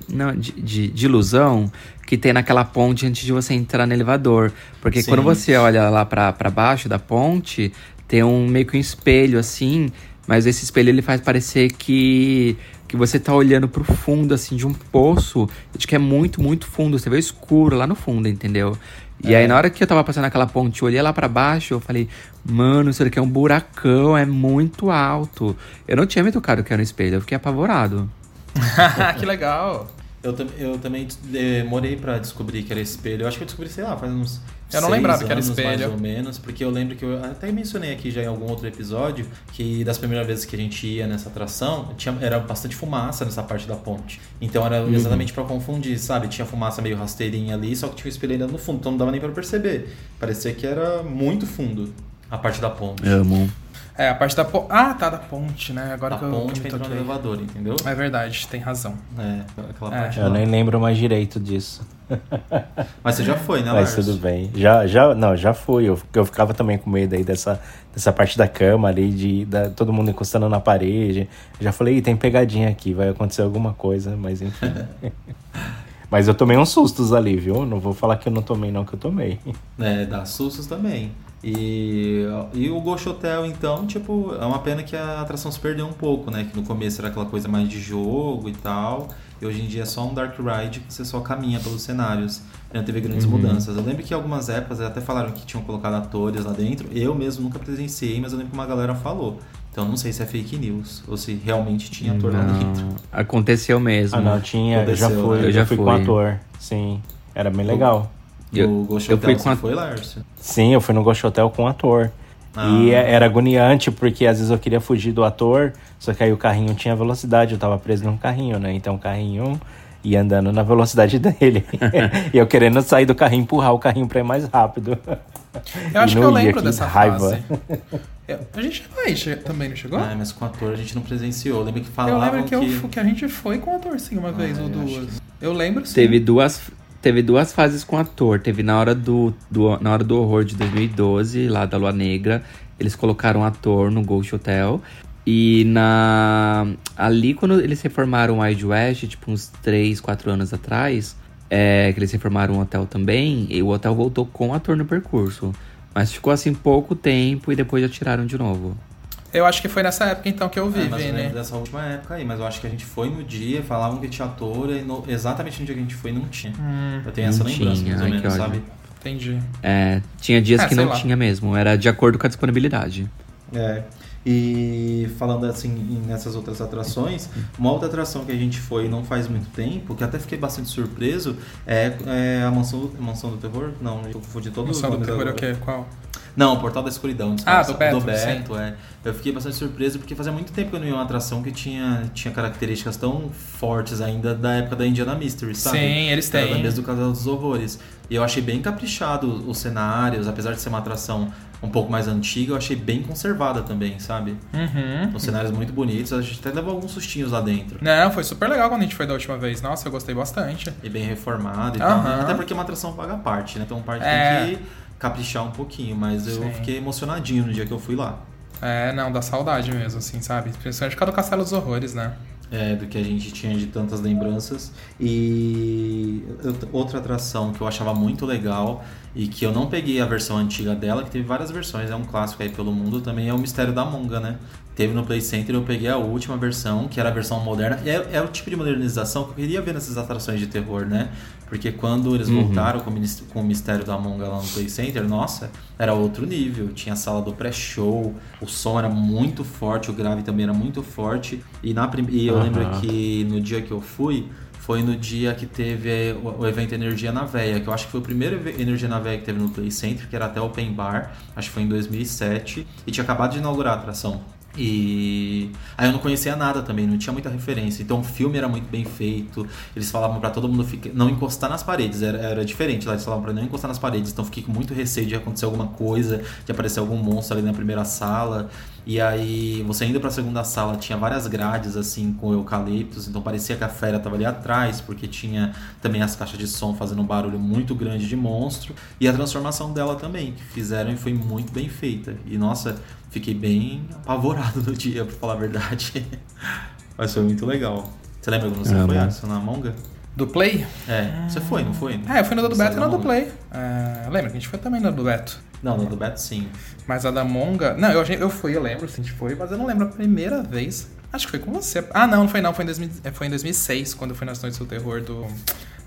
não, de, de, de ilusão que tem naquela ponte antes de você entrar no elevador. Porque Sim. quando você olha lá pra baixo da ponte, tem um meio que um espelho assim, mas esse espelho ele faz parecer que que você tá olhando pro fundo assim de um poço, de que é muito, muito fundo, você vê o escuro lá no fundo, entendeu? E É. aí na hora que eu tava passando aquela ponte, eu olhei lá pra baixo, eu falei: "Mano, isso daqui é um buracão, é muito alto". Eu não tinha me tocado que era um espelho, eu fiquei apavorado. [laughs] que legal. Eu, eu também demorei pra descobrir que era espelho. Eu acho que eu descobri, sei lá, faz uns. Eu não seis lembrava que era espelho. Mais ou menos, porque eu lembro que eu até mencionei aqui já em algum outro episódio que das primeiras vezes que a gente ia nessa atração, tinha, era bastante fumaça nessa parte da ponte. Então era Uhum. exatamente pra confundir, sabe? Tinha fumaça meio rasteirinha ali, só que tinha o espelho ainda no fundo, então não dava nem pra perceber. Parecia que era muito fundo. A parte da ponte. Amo. É, a parte da ponte. Ah, tá, da ponte, né? Agora Da que eu, ponte entrou no elevador, entendeu? É verdade, tem razão. É, aquela É. parte Eu lá. nem lembro mais direito disso. Mas você já foi, né, Mas Lars? tudo bem. Já, já, não, já fui. Eu, eu ficava também com medo aí dessa, dessa parte da cama ali, de da- todo mundo encostando na parede. Eu já falei, "Ih, tem pegadinha aqui, vai acontecer alguma coisa, mas enfim. [laughs] mas eu tomei uns sustos ali, viu? Não vou falar que eu não tomei, não, que eu tomei. É, dá sustos também. E, e o Ghost Hotel, então, tipo, é uma pena que a atração se perdeu um pouco, né? Que no começo era aquela coisa mais de jogo e tal. E hoje em dia é só um Dark Ride que você só caminha pelos cenários. Não teve grandes Uhum. mudanças. Eu lembro que algumas épocas até falaram que tinham colocado atores lá dentro. Eu mesmo nunca presenciei, mas eu lembro que uma galera falou. Então não sei se é fake news ou se realmente tinha ator lá dentro. Não, aconteceu mesmo. Ah, não, tinha. Eu já Aconteceu, fui, né? eu Eu já já fui com ator. Sim. Era bem legal. Eu- o Ghost eu Hotel fui você com a- foi, Lárcio? Sim, eu fui no Ghost Hotel com ator. Ah. E é- era agoniante, porque às vezes eu queria fugir do ator, só que aí o carrinho tinha velocidade, eu tava preso num carrinho, né? Então o carrinho ia andando na velocidade [laughs] dele. e eu querendo sair do carrinho, empurrar o carrinho pra ir mais rápido. Eu acho E que eu lembro que dessa raiva. fase. Eu- a gente chegou aí, também não chegou? Ah, mas com ator a gente não presenciou. Lembra que eu falavam lembro que, eu que... fu- que a gente foi com ator sim uma vez Ah, ou eu acho duas. Eu lembro sim. Teve duas, teve duas fases com ator. Teve na hora do, do- na hora do horror de 2012, lá da Lua Negra, eles colocaram ator no Ghost Hotel. E na ali quando eles reformaram o Wild West, tipo uns 3, 4 anos atrás, é, que eles reformaram o hotel também, e o hotel voltou com ator no percurso. Mas ficou assim pouco tempo e depois já tiraram de novo. Eu acho que foi nessa época então que eu vi, É, eu Vini. lembro dessa última época aí, mas eu acho que a gente foi no dia, falavam que tinha ator e no- exatamente no dia que a gente foi não tinha. Hum, eu tenho essa lembrança, tinha, mais ou ai, menos, sabe? entendi. É, tinha dias É, que não lá. tinha mesmo, era de acordo com a disponibilidade. É. E falando assim em- nessas outras atrações, uma outra atração que a gente foi não faz muito tempo, que até fiquei bastante surpreso, é, é a Mansão do, Mansão do Terror? Não, eu confundi todos Mansão do Terror é o quê? Qual? Não, o Portal da Escuridão. Ah, disfarça. do Beto, Do Beto, é. Eu fiquei bastante surpreso porque fazia muito tempo que eu não ia uma atração que tinha, tinha características tão fortes ainda da época da Indiana Mystery, sabe? Sim, eles era têm. Da mesa do Casal dos Horrores. E eu achei bem caprichado os cenários, apesar de ser uma atração um pouco mais antiga, eu achei bem conservada também, sabe? Uhum. Os cenários muito bonitos, a gente até levou alguns sustinhos lá dentro. Não, foi super legal quando a gente foi da última vez. Nossa, eu gostei bastante. E bem reformado e Aham. tal. Até porque é uma atração paga parte, né? Então o parque É. tem que caprichar um pouquinho, mas eu Sim. fiquei emocionadinho no dia que eu fui lá. É, não, dá saudade mesmo, assim, sabe? Principalmente por causa do Castelo dos Horrores, né? é, do que a gente tinha de tantas lembranças. E outra- atração que eu achava muito legal e que eu não peguei a versão antiga dela, que teve várias versões, é um clássico aí pelo mundo, também é o Mistério da Monga, né? Teve no Play Center, eu peguei a última versão, que era a versão moderna. É, é o tipo de modernização que eu queria ver nessas atrações de terror, né? Porque quando eles Uhum. voltaram com com o Mistério da Monga lá no Play Center, nossa, era outro nível. Tinha a sala do pré-show, o som era muito forte, o grave também era muito forte. E, na, prim- e eu Aham. lembro que no dia que eu fui, foi no dia que teve o, evento Energia na Veia, que eu acho que foi o primeiro Energia na Veia que teve no Play Center, que era até Open Bar, acho que foi em 2007, e tinha acabado de inaugurar a atração. E aí eu não conhecia nada também, não tinha muita referência. Então o filme era muito bem feito. Eles falavam pra todo mundo ficar- não encostar nas paredes, era, era diferente lá. Eles falavam pra não encostar nas paredes. Então fiquei com muito receio de acontecer alguma coisa, de aparecer algum monstro ali na primeira sala. E aí você indo pra segunda sala tinha várias grades assim com eucaliptos, então parecia que a fera tava ali atrás, porque tinha também as caixas de som fazendo um barulho muito grande de monstro. E a transformação dela também, que fizeram e foi muito bem feita. E nossa, fiquei bem apavorado no dia, pra falar a verdade. [laughs] Mas foi muito legal. Você lembra quando você Amo. foi, Alisson, na Monga? Do Play? É, você foi, não foi? É, eu fui no do Beto e na no do? Play. É, lembra que a gente foi também no do Beto. Não, no do Beto sim. Mas a da Monga. Não, eu, eu fui, eu lembro, sim, a gente foi, mas eu não lembro a primeira vez. Acho que foi com você. Ah, não, não foi não, foi em, 2000, é, foi em 2006, quando eu fui nas Noites do Terror do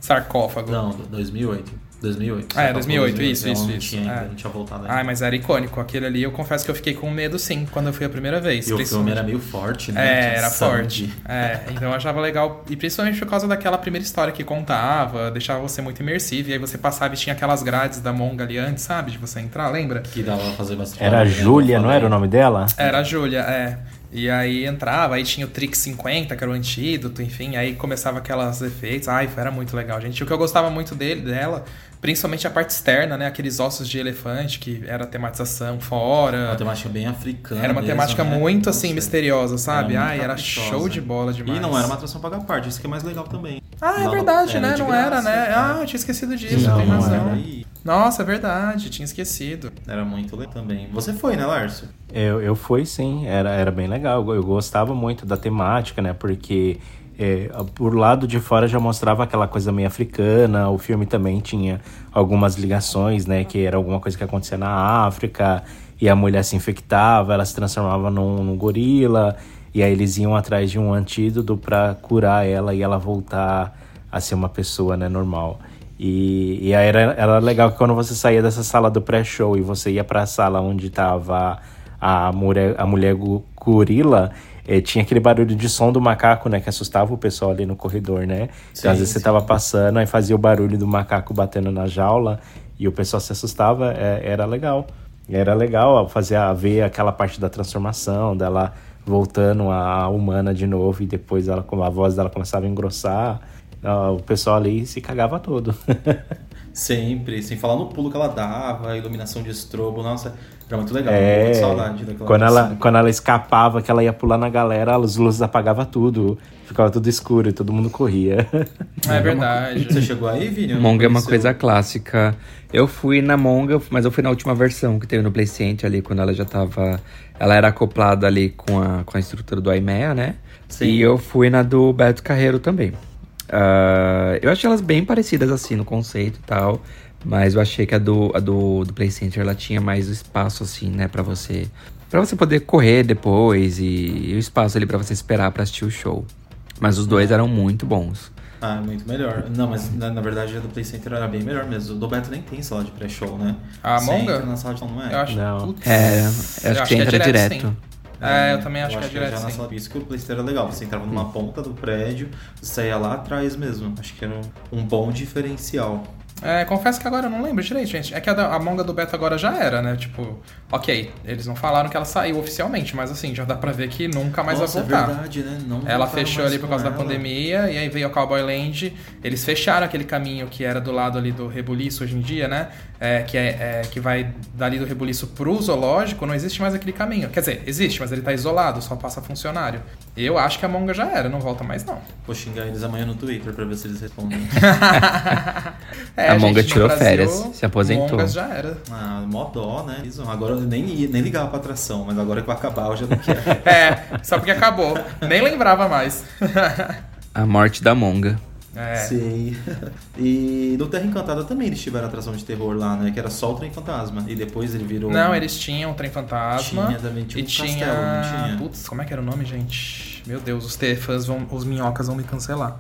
Sarcófago. Não, 2008. 2008. É, Você 2008, falou isso, ela isso, não isso. Tinha ainda, É. não tinha voltado ainda. Ai, mas era icônico. Aquele ali, eu confesso que eu fiquei com medo, sim, quando eu fui a primeira vez. E o filme era meio forte, né? É, era sangue. forte. É, então eu achava legal. E principalmente por causa daquela primeira história que contava, deixava você muito imersivo. E aí você passava e tinha aquelas grades da Monga ali antes, sabe? De você entrar, lembra? Que dava pra fazer bastante Era a né, Júlia, não era o nome dela? Era a Júlia, é. E aí entrava, aí tinha o Trick 50, que era o antídoto, enfim, aí começava aquelas efeitos. Ai, era muito legal, gente. O que eu gostava muito dele, dela, principalmente a parte externa, né? Aqueles ossos de elefante, que era tematização fora. Uma temática bem africana. Era uma mesmo, temática né? muito Nossa, assim, misteriosa, sabe? muito Ai, era show de bola demais. E não era uma atração paga parte, isso que é mais legal também. Ah, é verdade, né? de Não graça, era, né? é. Ah, eu tinha esquecido disso, Não, tem não razão. Era, aí. Nossa, é verdade, tinha esquecido. era muito legal também. Você foi, né, Lárcio? Eu, eu fui sim, era, era bem legal. Eu gostava muito da temática, né? Porque é, por lado de fora já mostrava aquela coisa meio africana. O filme também tinha algumas ligações, né? Que era alguma coisa que acontecia na África e a mulher se infectava, ela se transformava num, num gorila. E aí eles iam atrás de um antídoto para curar ela e ela voltar a ser uma pessoa, né, normal. E, e aí era, era legal que quando você saía dessa sala do pré-show e você ia para a sala onde tava a mulher, a mulher gorila, eh, tinha aquele barulho de som do macaco, né, que assustava o pessoal ali no corredor, né? Então Sim, às vezes você sim. tava passando e fazia o barulho do macaco batendo na jaula e o pessoal se assustava, é, era legal. Era legal fazer a, ver aquela parte da transformação, dela voltando a humana de novo e depois ela, a voz dela começava a engrossar. Ah, o pessoal ali se cagava todo. [laughs] Sempre, sem falar no pulo que ela dava, a iluminação de estrobo, nossa, era muito legal. É, muito saudade daquela quando ela, quando ela escapava, que ela ia pular na galera, as luzes apagavam tudo, ficava tudo escuro e todo mundo corria. É verdade. Você chegou aí, Vini? Monga é uma coisa clássica. Eu fui na Monga, mas eu fui na última versão que teve no Play Center ali, quando ela já tava. Ela era acoplada ali com a, com a estrutura do IMEA, né? Sim. E eu fui na do Beto Carreiro também. Ah, eu achei elas bem parecidas assim no conceito e tal. Mas eu achei que a do, a do, do Play Center ela tinha mais espaço, assim, né, pra você. para você poder correr depois e, e o espaço ali pra você esperar pra assistir o show. Mas os dois eram muito bons. Ah, muito melhor. Não, mas na, na verdade a do Play Center era bem melhor mesmo. O do Beto nem tem sala de pré-show, né? A Você Monga? entra na sala de show, não é? Eu acho, Não. putz, É, eu acho que entra direto. sim. É, eu também acho, que é já direto, na sim. sala- Isso que o Play Center era legal. Você entrava numa ponta do prédio, você saía lá atrás mesmo. Acho que era um, um bom diferencial. É, confesso que agora eu não lembro direito, gente. É que a, da- a Monga do Beto agora já era, né? Tipo, ok, eles não falaram que ela saiu oficialmente, mas assim, já dá pra ver que nunca mais Nossa, vai voltar. é verdade, né? Não Ela fechou ali por causa da ela. pandemia, e aí veio a Cowboy Land. Eles fecharam aquele caminho que era do lado ali do Rebuliço hoje em dia, né? É, que, é, é, que vai dali do Rebuliço pro zoológico, não existe mais aquele caminho. Quer dizer, existe, mas ele tá isolado, só passa funcionário. Eu acho que a Monga já era, não volta mais não. Vou xingar eles amanhã no Twitter pra ver se eles respondem. [laughs] É, A Monga tirou Brasil, férias, se aposentou. Mongas já era. ah, mó dó, né? Isso, Agora eu nem, ia- nem ligava pra atração, mas agora que vai acabar eu já não quero. [laughs] É, só porque acabou. Nem lembrava mais. A morte da Monga. É. Sei. [laughs] E no Terra Encantada também eles tiveram atração de terror lá, né? Que era só o Trem Fantasma. E depois ele virou. Não, eles tinham o Trem Fantasma. Tinha também, tinha e um tinha. castelo, não tinha? Putz, como é que era o nome, gente? Meu Deus, os Tefãs vão. Os minhocas vão me cancelar.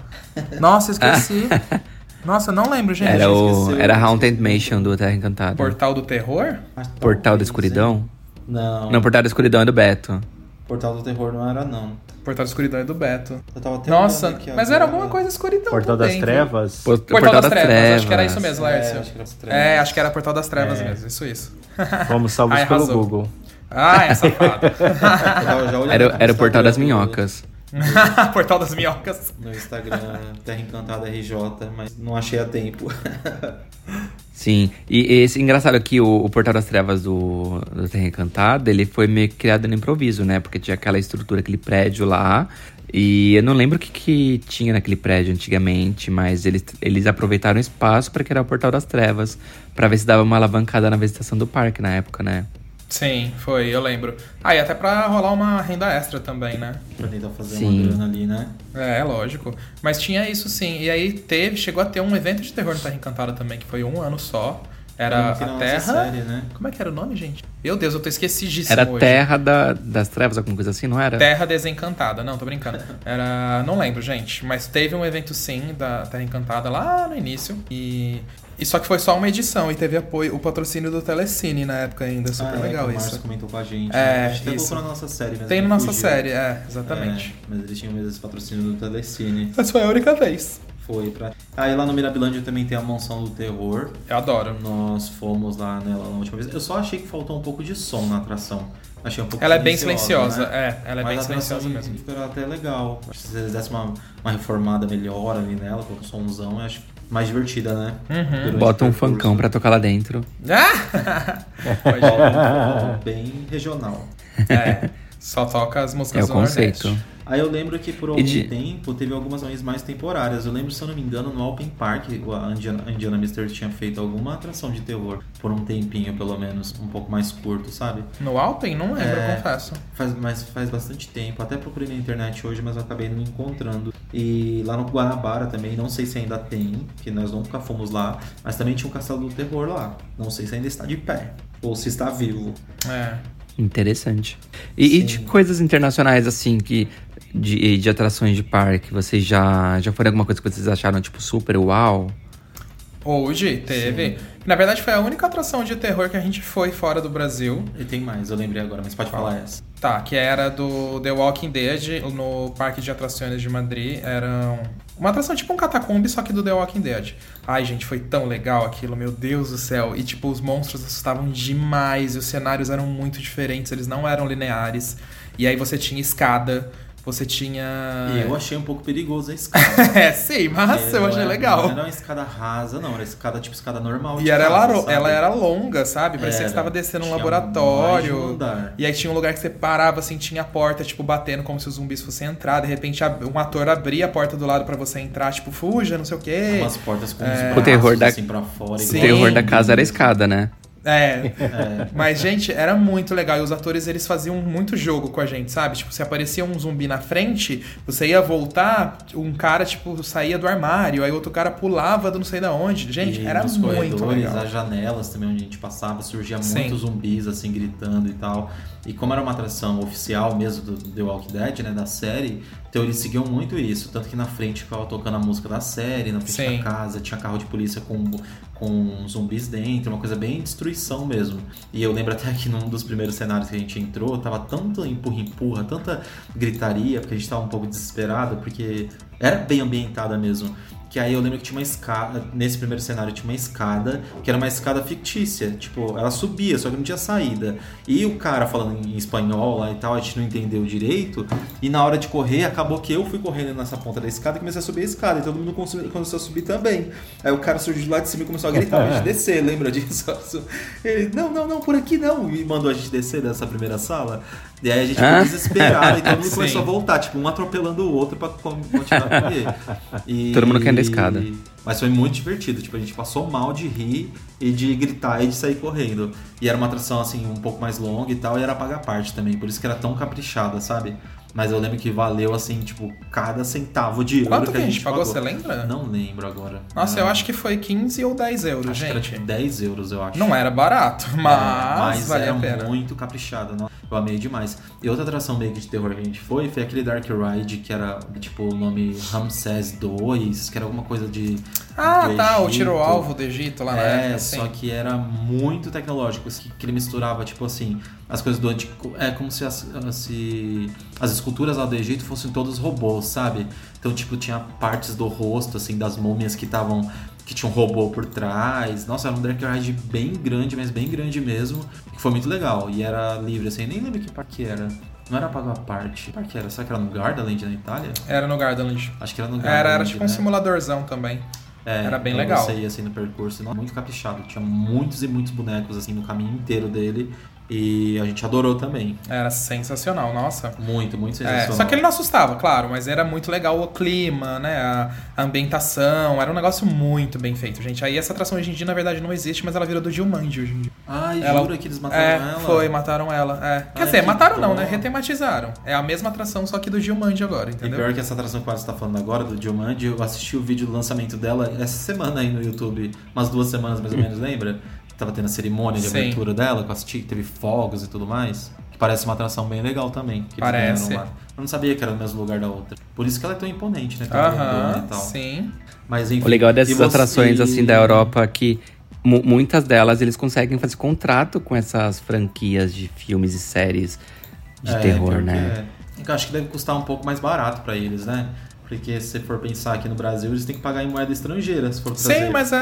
Nossa, esqueci. [laughs] Nossa, eu não lembro, gente. Era o esqueceu. era a Haunted Mansion do Terra Encantada. Portal do Terror? Mas Portal da Escuridão? Não. Não, Portal da Escuridão é do Beto. Portal do Terror não era, não. Portal da Escuridão é do Beto. Eu tava até Nossa, aqui mas era alguma coisa escuridão. Portal das também, viu? Trevas. Por- Portal, das, trevas. acho que era isso mesmo, É, Lércio. acho que era as trevas. É, acho que era Portal das Trevas É. mesmo, isso, isso. [laughs] Fomos salvos Ai, pelo arrasou. Google. Ah, é safado. [laughs] Era, era o Portal das Minhocas. [laughs] Portal das Minhocas. No Instagram, Terra Encantada RJ, mas não achei a tempo. Sim, e esse engraçado que o, o Portal das Trevas do, do Terra Encantada, ele foi meio criado no improviso, né? Porque tinha aquela estrutura, aquele prédio lá. E eu não lembro o que, que tinha naquele prédio antigamente, mas eles, eles aproveitaram o espaço para criar o Portal das Trevas, para ver se dava uma alavancada na visitação do parque na época, né? Sim, foi, eu lembro. Ah, e até pra rolar uma renda extra também, né? pra tentar fazer Sim. uma grana ali, né? É, lógico. Mas tinha isso sim. E aí teve, chegou a ter um evento de terror no Terra Encantada também, que foi um ano só. Era a nossa Terra. série, né? Como é que era o nome, gente? Meu Deus, eu tô esquecidíssimo Era hoje. Terra da- das Trevas, alguma coisa assim, não era? Terra Desencantada. Não, tô brincando. Era. Não lembro, gente. Mas teve um evento sim da Terra Encantada lá no início. E. E só que foi só uma edição e teve apoio, o patrocínio do Telecine na época ainda. Super Ah, é, legal que o isso. comentou com a gente. É, né? A gente até isso. na nossa série mesmo. Tem na que nossa fugiu. série, é, exatamente. É, mas eles tinham mesmo esse patrocínio do Telecine. Essa foi a única vez. Foi pra. Aí lá no Mirabilândia também tem a Mansão do Terror. Eu adoro. Nós fomos lá nela na última vez. Eu só achei que faltou um pouco de som na atração. Achei um pouco Ela é bem silenciosa, né? é, ela é Mas bem silenciosa mesmo. Ficou até legal. Acho que se eles dessem uma, uma reformada melhor ali nela, com o somzão, eu acho mais divertida, né? Uhum. Bota o um funkão pra tocar lá dentro. [laughs] Ah! Ó, bem regional. é, só toca as músicas É o do conceito. Aí eu lembro que por algum de- tempo teve algumas ações mais temporárias. Eu lembro, se eu não me engano, no Open Park, a Indiana, a Indiana Mister tinha feito alguma atração de terror por um tempinho, pelo menos, um pouco mais curto, sabe? No Alpen? Não lembro, É. confesso. Faz, mas faz bastante tempo. Até procurei na internet hoje, mas eu acabei não encontrando. E lá no Guanabara também, não sei se ainda tem, que nós nunca fomos lá, mas também tinha um castelo do terror lá. Não sei se ainda está de pé ou se está vivo. É. Interessante. E, e de coisas internacionais, assim, que. De, de atrações de parque, vocês já, já foram alguma coisa que vocês acharam, tipo, super uau? Hoje teve. Na verdade, foi a única atração de terror que a gente foi fora do Brasil. E tem mais, eu lembrei agora, mas pode falar essa. Tá, que era do The Walking Dead no Parque de Atrações de Madrid. Era uma atração tipo um catacumbi, só que do The Walking Dead. Ai, gente, foi tão legal aquilo, meu Deus do céu. E tipo, os monstros assustavam demais e os cenários eram muito diferentes, eles não eram lineares. E aí você tinha escada, você tinha. E eu achei um pouco perigoso a escada. [laughs] é, sim, mas eu achei era- legal. Não era uma escada rasa, não. Era escada tipo escada normal. E de era, casa, ela, ela era longa, sabe? Parecia que Era. você estava descendo um Tinha laboratório. um. E aí tinha um lugar que você parava, assim, tinha a porta, tipo, batendo como se os zumbis fossem entrar. De repente, um ator abria a porta do lado pra você entrar, tipo, fuja, não sei o quê. Umas portas com É. uns O braços, terror da- assim pra fora. Sim. O terror da casa era a escada, né? É. Mas, gente, era muito legal. E os atores, eles faziam muito jogo com a gente, sabe? Tipo, se aparecia um zumbi na frente, você ia voltar, um cara, tipo, saía do armário, aí outro cara pulava do não sei da onde. Gente, E era nos muito legal. as janelas também onde a gente passava, surgia Sim. muitos zumbis assim gritando e tal. E como era uma atração oficial mesmo do The Walking Dead, né, da série, então eles seguiam muito isso, tanto que na frente ficava tocando a música da série, na frente Sim. da casa tinha carro de polícia com com zumbis dentro, uma coisa bem destruição mesmo. E eu lembro até que num dos primeiros cenários que a gente entrou, tava tanto empurra-empurra, tanta gritaria, porque a gente tava um pouco desesperado, porque era bem ambientada mesmo. Que aí eu lembro que tinha uma escada, nesse primeiro cenário tinha uma escada, que era uma escada fictícia, tipo, ela subia, só que não tinha saída. E o cara falando em espanhol lá e tal, a gente não entendeu direito, e na hora de correr, acabou que eu fui correndo nessa ponta da escada e comecei a subir a escada, e todo mundo começou a subir também. Aí o cara surgiu lá de cima e começou a gritar pra gente descer, lembra disso? [laughs] Ele, não, não, não, por aqui não, e mandou a gente descer dessa primeira sala. E aí a gente ficou desesperado, e todo mundo Sim. começou a voltar, tipo, um atropelando o outro pra continuar a correr. E- Todo mundo querendo a escada. Mas foi muito divertido, tipo, a gente passou mal de rir e de gritar e de sair correndo. E era uma atração, assim, um pouco mais longa e tal, e era paga parte também, por isso que era tão caprichada, sabe? Mas eu lembro que valeu, assim, tipo, cada centavo de euro Quanto que a gente pagou, você lembra? Não lembro agora. Nossa, eu acho que foi 15 ou 10 euros, acho que era gente. tipo 10 euros, eu acho. Não era barato, É, mas, mas valia era a pena. muito caprichada, não? eu amei demais. E outra atração meio que de terror que a gente foi foi aquele Dark Ride que era tipo o nome Ramsés II, que era alguma coisa de. Ah, tá, o Egito. tiro-alvo do Egito lá na É, época, assim. só que era muito tecnológico, que, que ele misturava, tipo assim, as coisas do antigo. É como se as, se as esculturas lá do Egito fossem todos robôs, sabe? Então, tipo, tinha partes do rosto, assim, das múmias que estavam. que tinha um robô por trás. Nossa, era um Dark Ride bem grande, mas bem grande mesmo. Que foi muito legal. E era livre, assim, nem lembro que parque era. Não era pago a parte. Que parque era? Será que era no Gardaland na Itália? Era no Gardaland. Acho que era no Gardaland. Era, era tipo um né? simuladorzão também. É, Era bem então legal. Você ia assim no percurso, muito caprichado. Tinha muitos e muitos bonecos assim no caminho inteiro dele. E a gente adorou também. Era sensacional, nossa. Muito, muito É, sensacional. só que ele não assustava, claro, mas era muito legal o clima, né? A, a ambientação, era um negócio muito bem feito, gente. Aí essa atração hoje em dia, na verdade, não existe, mas ela virou do Jumanji hoje em dia. Ai, Ela- jura que eles mataram é, ela? foi, mataram ela. É. Quer Ai, dizer, que mataram não, né? Retematizaram. É a mesma atração, só que do Jumanji agora, E entendeu? pior que essa atração que você está falando agora, do Jumanji, eu assisti o vídeo do lançamento dela essa semana aí no YouTube, umas duas semanas mais ou menos, lembra? Tava tendo a cerimônia de Sim. abertura dela, que eu assisti, que teve fogos e tudo mais. Que parece uma atração bem legal também. que Parece. Eu não sabia que era no mesmo lugar da outra. Por isso que ela é tão imponente, né? Aham, e tal. sim. Mas enfim. O legal dessas você- atrações assim da Europa é que mu- muitas delas eles conseguem fazer contrato com essas franquias de filmes e séries de É, terror, que né? é. Eu acho que deve custar um pouco mais barato pra eles, né? Porque se for pensar aqui no Brasil, eles têm que pagar em moeda estrangeira, se for trazer. Sim, mas é,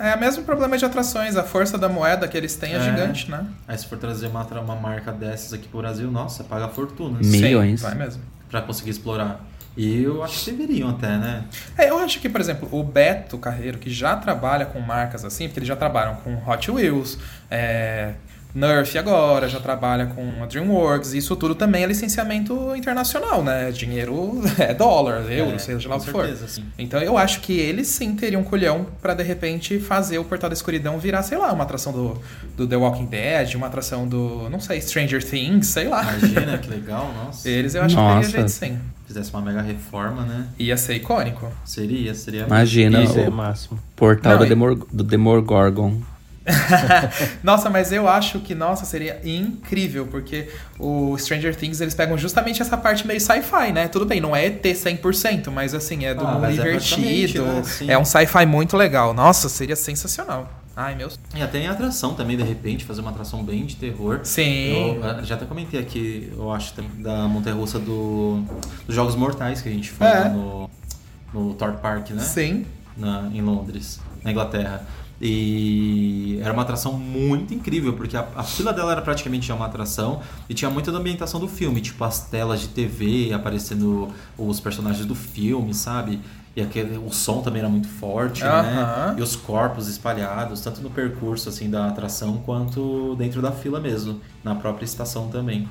é, é o mesmo problema de atrações. A força da moeda que eles têm é, É. gigante, né? Aí se for trazer uma, uma marca dessas aqui pro Brasil, nossa, paga fortuna. Milhões. Sim, vai mesmo. Pra conseguir explorar. E eu acho que deveriam até, né? É, eu acho que, por exemplo, o Beto Carreiro, que já trabalha com marcas assim, porque eles já trabalham com Hot Wheels, é, Nerf agora, já trabalha com a DreamWorks, isso tudo também é licenciamento internacional, né? Dinheiro [laughs] é dólar, euro, É, seja lá o que for. sim. Então eu acho que eles sim teriam culhão pra de repente fazer o Portal da Escuridão virar, sei lá, uma atração do, do The Walking Dead, uma atração do, não sei, Stranger Things, sei lá. Imagina que [laughs] legal, nossa. Eles eu acho Nossa. que teria jeito sim. Fizesse uma mega reforma, né? Ia ser icônico. Seria, seria. Imagina Isso é o máximo. portal Não, do, e- Demor, do Demogorgon. [laughs] nossa, mas eu acho que, nossa, seria incrível, porque o Stranger Things, eles pegam justamente essa parte meio sci-fi, né? Tudo bem, não é ET 100%, mas assim, é do Ah, mundo é invertido. praticamente, né? É um sci-fi muito legal. Nossa, seria sensacional. Ai, meu... E até em atração também, de repente, fazer uma atração bem de terror. Sim. Eu ah, já até comentei aqui, eu acho, da montanha russa do, dos Jogos Mortais que a gente foi É. no, no Thor Park, né? Sim. na, em Londres, na Inglaterra. E era uma atração muito incrível, porque a, a fila dela era praticamente já uma atração e tinha muita da ambientação do filme, tipo as telas de TV aparecendo os personagens do filme, sabe? E aquele, o som também era muito forte, né? E os corpos espalhados, tanto no percurso assim da atração quanto dentro da fila mesmo, na própria estação também.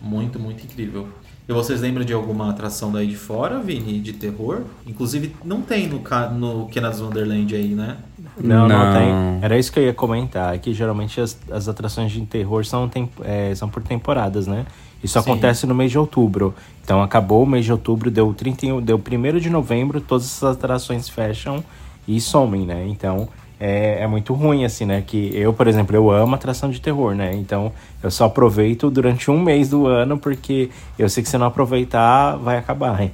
Muito, muito incrível. E vocês lembram de alguma atração daí de fora, Vini, de terror? Inclusive, não tem no, no Kenneth Wonderland aí, né? Não, não, Não. tem. Era isso que eu ia comentar. Que geralmente as, as atrações de terror são, tem, é, são por temporadas, né? Isso Sim. acontece no mês de outubro. Então acabou o mês de outubro, deu 31, deu 1 de novembro, todas essas atrações fecham e somem, né? Então é, é muito ruim, assim, né? Que eu, por exemplo, eu amo atração de terror, né? Então eu só aproveito durante um mês do ano, porque eu sei que se não aproveitar, vai acabar. [laughs]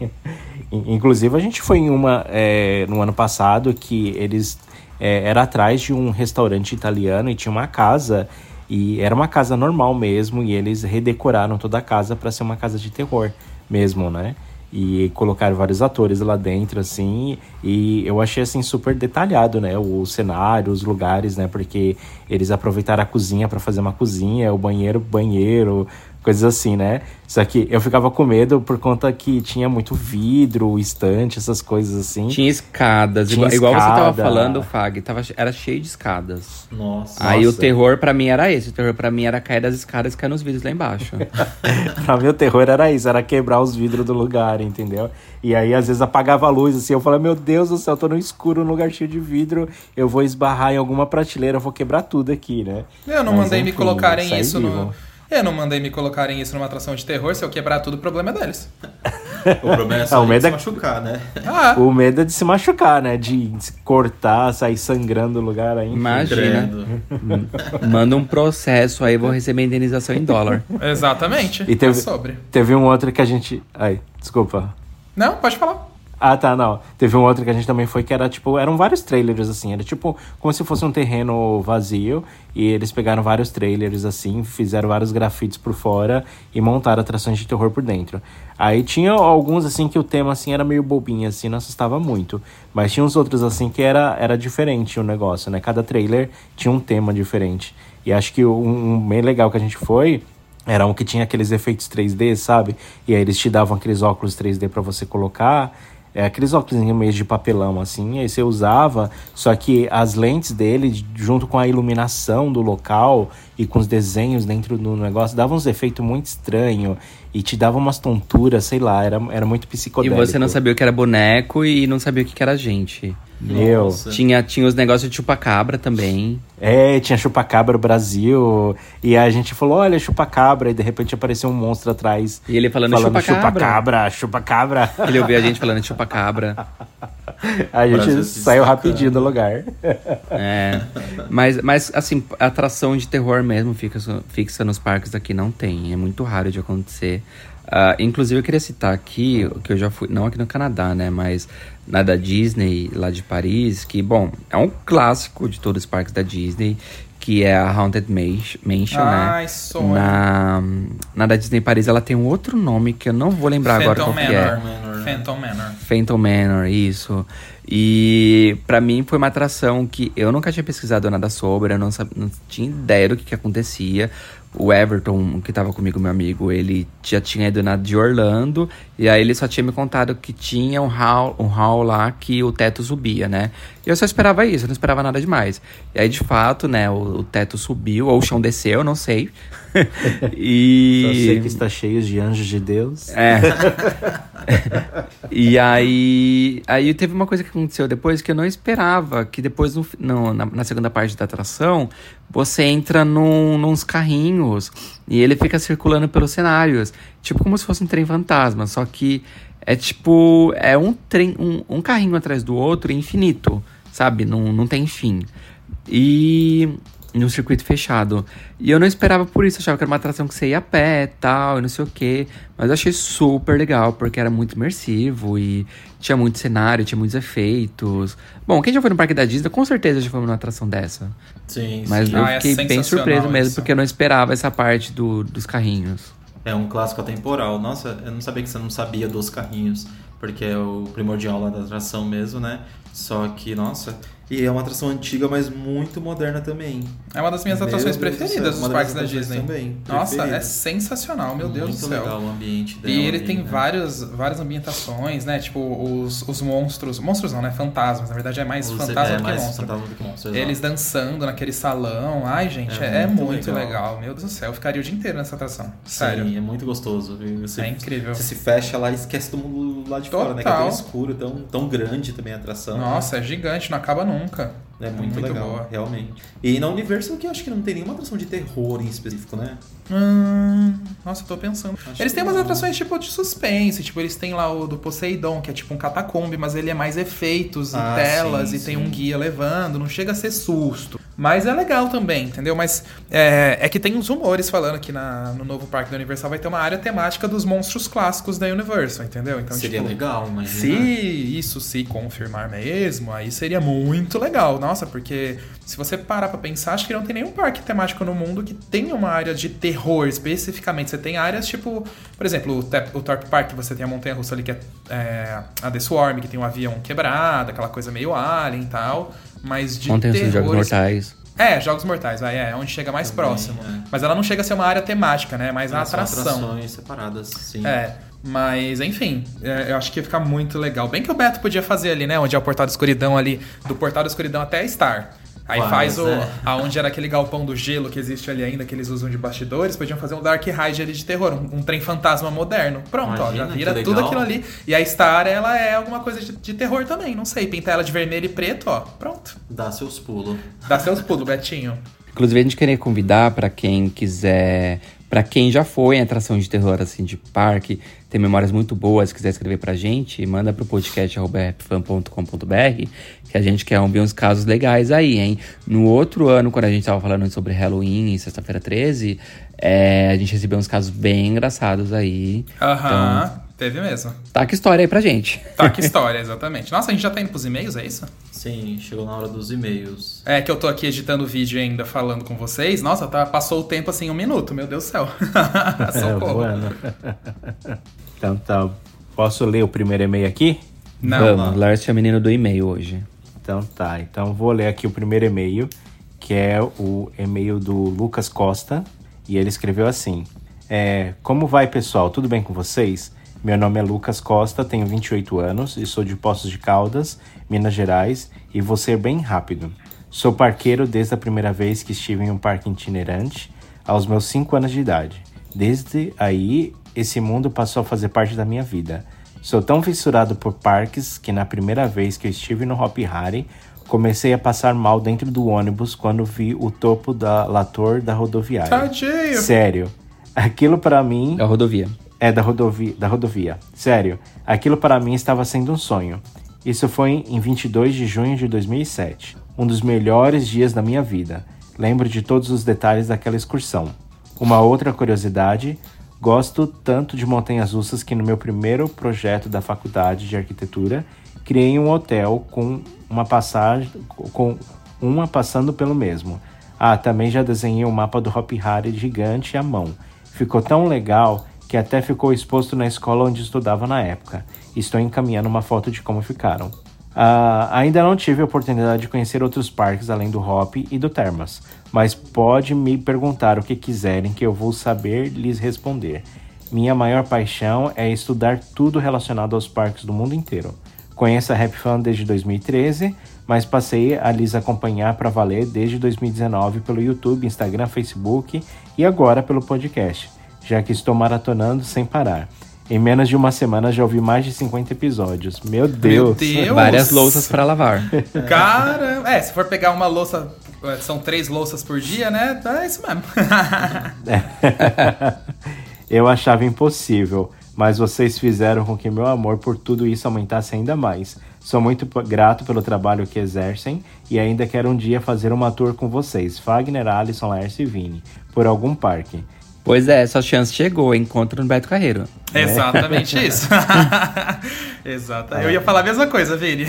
In- Inclusive, a gente foi em uma é, no ano passado que eles é, era atrás de um restaurante italiano e tinha uma casa e era uma casa normal mesmo e eles redecoraram toda a casa para ser uma casa de terror mesmo, né? E colocaram vários atores lá dentro, assim, e eu achei, assim, super detalhado, né? O cenário, os lugares, né? Porque eles aproveitaram a cozinha para fazer uma cozinha, o banheiro, banheiro, coisas assim, né? Só que eu ficava com medo por conta que tinha muito vidro, estante, essas coisas assim. Tinha escadas. Tinha igual, igual você tava escada. falando, Fag, tava, era cheio de escadas. Nossa. Aí o Nossa. terror pra mim era esse. O terror pra mim era cair das escadas e cair nos vidros lá embaixo. [laughs] pra mim o terror era isso, era quebrar os vidros do lugar, entendeu? E aí às vezes apagava a luz, assim, eu falava, meu Deus do céu, eu tô no escuro, num lugar cheio de vidro, eu vou esbarrar em alguma prateleira, eu vou quebrar tudo aqui, né? Eu não Mas, mandei me enfim, colocarem saí isso no. Eu não mandei me colocarem isso numa atração de terror. Se eu quebrar tudo, o problema é deles. [laughs] O problema é Ah, só o ele medo se é- machucar, né? Ah, O medo é de se machucar, né? De se cortar, sair sangrando o lugar aí. Imagina. [laughs] Manda um processo aí, vou receber indenização em dólar. exatamente. E teve, É sobre. teve um outro que a gente. Ai, desculpa. Não, pode falar. Ah, tá, não. Teve um outro que a gente também foi que era tipo, eram vários trailers assim, era tipo como se fosse um terreno vazio e eles pegaram vários trailers assim, fizeram vários grafites por fora e montaram atrações de terror por dentro. Aí tinha alguns assim que o tema assim era meio bobinho assim, não assustava muito, mas tinha uns outros assim que era era diferente o negócio, né? Cada trailer tinha um tema diferente. E acho que um, um bem legal que a gente foi era um que tinha aqueles efeitos 3D, sabe? E aí eles te davam aqueles óculos 3D pra você colocar. É, aqueles óculos meio de papelão, assim. Aí você usava, só que as lentes dele, junto com a iluminação do local e com os desenhos dentro do negócio, davam uns efeitos muito estranhos. E te dava umas tonturas, sei lá, era, era muito E psicodélico. você não sabia o que era boneco e não sabia o que era gente. Meu. Nossa. Tinha, tinha os negócios de chupacabra também. É, tinha chupacabra Brasil. E a gente falou, olha, chupacabra. E de repente apareceu um monstro atrás. E ele falando, chupacabra, chupacabra. chupacabra. Ele ouvia a gente falando chupacabra. a gente Brasil se saiu rapidinho do lugar. É. Mas, mas, assim, atração de terror mesmo fixa, fixa nos parques aqui não tem. É muito raro de acontecer. Ah, inclusive, eu queria citar aqui, que eu já fui, não aqui no Canadá, né? Mas na da Disney, lá de Paris, que, bom, é um clássico de todos os parques da Disney, que é a Haunted Mansion, né? Ai, sonho. Na, na da Disney Paris, ela tem um outro nome que eu não vou lembrar agora Phantom qual que é. Manor. Manor, né? Phantom Manor. Phantom Manor, isso. E pra mim foi uma atração que eu nunca tinha pesquisado nada sobre, eu não, sab- não tinha ideia do que, que acontecia. O Everton, que tava comigo, meu amigo, ele já tinha ido na de Orlando, e aí ele só tinha me contado que tinha um hall, um hall lá que o teto subia, né? E eu só esperava isso, eu não esperava nada demais. E aí, de fato, né, o, o teto subiu, ou o chão desceu, eu não sei. [laughs] e... Só sei que está cheio de anjos de Deus. É. [laughs] e aí, aí teve uma coisa que aconteceu depois que eu não esperava, que depois no, no- na, na segunda parte da atração, você entra num, nos carrinhos e ele fica circulando pelos cenários, tipo como se fosse um trem fantasma, só que é tipo, é um trem, um, um carrinho atrás do outro infinito, sabe? Não, não tem fim. E no circuito fechado. E eu não esperava por isso, eu achava que era uma atração que você ia a pé e tal, e não sei o quê. Mas eu achei super legal, porque era muito imersivo e tinha muito cenário, tinha muitos efeitos. Bom, quem já foi no parque da Disney, com certeza já foi numa atração dessa. Sim, Mas sim. eu Ah, é fiquei bem sensacional surpreso mesmo, isso. porque eu não esperava essa parte do, dos carrinhos. É um clássico atemporal. Nossa, eu não sabia que você não sabia dos carrinhos, porque é o primordial lá da atração mesmo, né? Só que, nossa. E é uma atração antiga, mas muito moderna também. É uma das minhas Meu atrações Deus preferidas dos parques da Disney. também, Nossa, é sensacional, meu Deus muito do céu. legal o ambiente dela. E ele ali, tem né? vários, várias ambientações, né? Tipo, os, os monstros. Monstros não, né? Fantasmas. Na verdade é mais Os- fantasma é, do que mais monstro. fantasma do que monstro, Eles exato. dançando naquele salão. Ai, gente, É é, muito muito, legal. legal. Meu Deus do céu, eu ficaria o dia inteiro nessa atração. Sério. Sim, é muito gostoso. E Você, É incrível. Você se fecha lá e esquece do mundo lá de fora, né? Que é Total. tão escuro, tão, tão grande também a atração. né? Nossa, é gigante, não acaba nunca nunca. É muito, muito legal, boa. realmente. E na Universal que eu acho que não tem nenhuma atração de terror em específico, né? Hum, nossa, eu tô pensando. Acho eles têm umas não. atrações tipo de suspense, tipo, eles têm lá o do Poseidon, que é tipo um catacombe, mas ele é mais efeitos Ah, e telas sim, e tem sim. um guia levando, não chega a ser susto. Mas é legal também, entendeu? Mas é, é que tem uns rumores falando que na, no novo parque da Universal vai ter uma área temática dos monstros clássicos da Universal, entendeu? Então, Seria tipo, legal, mas. Se isso se confirmar mesmo, aí seria muito legal. Nossa, porque se você parar pra pensar, acho que não tem nenhum parque temático no mundo que tenha uma área de terror especificamente. Você tem áreas tipo, por exemplo, o, Tep- o Torp Park, que você tem a montanha russa ali que é, é, a The Swarm, que tem um avião quebrado, aquela coisa meio alien e tal. Mas de Ontem terror. Jogos Mortais. É, Jogos Mortais, vai, é, onde chega mais Também, próximo. é. Mas ela não chega a ser uma área temática, né? Mas a São atração. atrações separadas, sim. É, mas enfim, é, eu acho que ia ficar muito legal. Bem que o Beto podia fazer ali, né? Onde é o Portal da Escuridão ali, do Portal da Escuridão até a Star. Aí Faz, faz o. é. Aonde era aquele galpão do gelo que existe ali ainda, que eles usam de bastidores, podiam fazer um Dark Ride ali de terror, um, um trem fantasma moderno. Pronto, ó, já Imagina, vira tudo aquilo ali. E a Star, ela é alguma coisa de, de terror também, não sei. Pintar ela de vermelho e preto, ó. Pronto. Dá seus pulos. Dá seus pulos, Betinho. Inclusive, a gente queria convidar pra quem quiser. Pra quem já foi em atração de terror, assim, de parque, tem memórias muito boas, quiser escrever pra gente, manda pro podcast rapfan.com.br, que a gente quer ouvir uns casos legais aí, hein? No outro ano, quando a gente tava falando sobre Halloween, em sexta-feira 13, é, a gente recebeu uns casos bem engraçados aí. Aham, teve mesmo. Tá que história aí pra gente. Tá, que [laughs] história, exatamente. Nossa, a gente já tá indo pros e-mails, é isso? Sim, chegou na hora dos e-mails. É que eu tô aqui editando o vídeo ainda falando com vocês. Nossa, tá, passou o tempo assim um minuto, meu Deus do céu. [laughs] É, Socorro. bueno. [laughs] então tá. Posso ler o primeiro e-mail aqui? Não. Vamos, Lars é o menino do e-mail hoje. Então tá. Então vou ler aqui o primeiro e-mail, que é o e-mail do Lucas Costa. E ele escreveu assim: é, Como vai, pessoal? Tudo bem com vocês? Meu nome é Lucas Costa, tenho 28 anos e sou de Poços de Caldas, Minas Gerais, e vou ser bem rápido. Sou parqueiro desde a primeira vez que estive em um parque itinerante, aos meus 5 anos de idade. Desde aí, esse mundo passou a fazer parte da minha vida. Sou tão fissurado por parques que na primeira vez que eu estive no Hop Hari, comecei a passar mal dentro do ônibus quando vi o topo da Lator da rodoviária. Tadinho. Sério. Aquilo para mim Da rodovia. é da rodovia, da rodovia. Sério, aquilo para mim estava sendo um sonho. Isso foi em 22 de junho de 2007, um dos melhores dias da minha vida. Lembro de todos os detalhes daquela excursão. Uma outra curiosidade, gosto tanto de montanhas russas que no meu primeiro projeto da faculdade de arquitetura, criei um hotel com uma passagem com uma passando pelo mesmo. Ah, também já desenhei um mapa do Hop Hari gigante à mão. Ficou tão legal que até ficou exposto na escola onde estudava na época. Estou encaminhando uma foto de como ficaram. Ah, ainda não tive a oportunidade de conhecer outros parques além do Hop e do Termas, mas pode me perguntar o que quiserem que eu vou saber lhes responder. Minha maior paixão é estudar tudo relacionado aos parques do mundo inteiro. Conheço a Rap Fan desde 2013, mas passei a lhes acompanhar para valer desde 2019 pelo YouTube, Instagram, Facebook e agora pelo podcast, já que estou maratonando sem parar. Em menos de uma semana já ouvi mais de 50 episódios. Meu Deus! Deus! Várias louças para lavar. [laughs] Cara, é, se for pegar uma louça, são três louças por dia, né? É isso mesmo. [laughs] Eu achava impossível, mas vocês fizeram com que meu amor por tudo isso aumentasse ainda mais. Sou muito grato pelo trabalho que exercem e ainda quero um dia fazer uma tour com vocês, Fagner, Alisson, Laércio e Vini, por algum parque. Pois é, sua chance chegou. Encontro no Beto Carreiro. Exatamente [laughs] isso. [laughs] Exato. Eu ia falar a mesma coisa, Vini.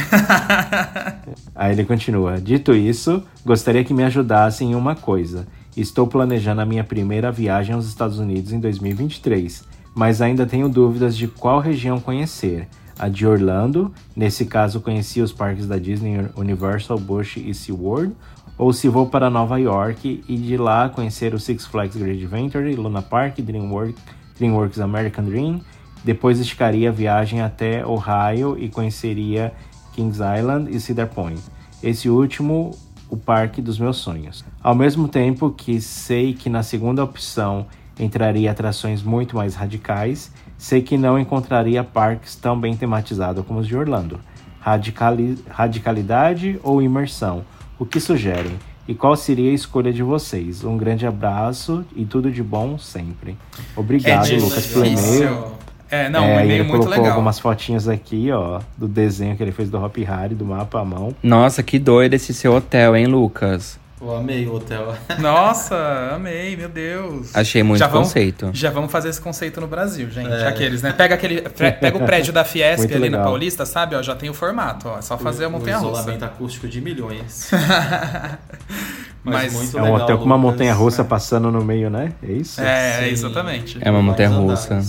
[laughs] Aí ele continua: Dito isso, gostaria que me ajudassem em uma coisa. Estou planejando a minha primeira viagem aos Estados Unidos em 2023, mas ainda tenho dúvidas de qual região conhecer. A de Orlando, nesse caso conheci os parques da Disney, Universal, Busch e SeaWorld, ou se vou para Nova York e de lá conhecer o Six Flags Great Adventure, Luna Park, DreamWorks, DreamWorks American Dream. Depois esticaria a viagem até Ohio e conheceria Kings Island e Cedar Point. Esse último, o parque dos meus sonhos. Ao mesmo tempo que sei que na segunda opção entraria atrações muito mais radicais, sei que não encontraria parques tão bem tematizados como os de Orlando. Radicali- radicalidade ou imersão? O que sugerem? E qual seria a escolha de vocês? Um grande abraço e tudo de bom sempre. Obrigado, É Lucas, pelo e-mail. É, não, É, um e-mail ele muito colocou legal. algumas fotinhas aqui, ó, do desenho que ele fez do Hop Harry, do mapa à mão. Nossa, que doido esse seu hotel, hein, Lucas? Eu amei o hotel. [laughs] Nossa, amei, meu Deus. Achei muito vamos- conceito. Já vamos fazer esse conceito no Brasil, gente. É. Aqueles, né? Pega aquele. Pega o prédio da Fiesp Muito ali na legal. Paulista, sabe? Ó, já tem o formato, ó. É só fazer a o montanha russa. isolamento acústico de milhões. [laughs] Mas muito É um legal, hotel com uma Lucas. montanha russa passando no meio, né? É isso? É, Sim. exatamente. É uma montanha-russa.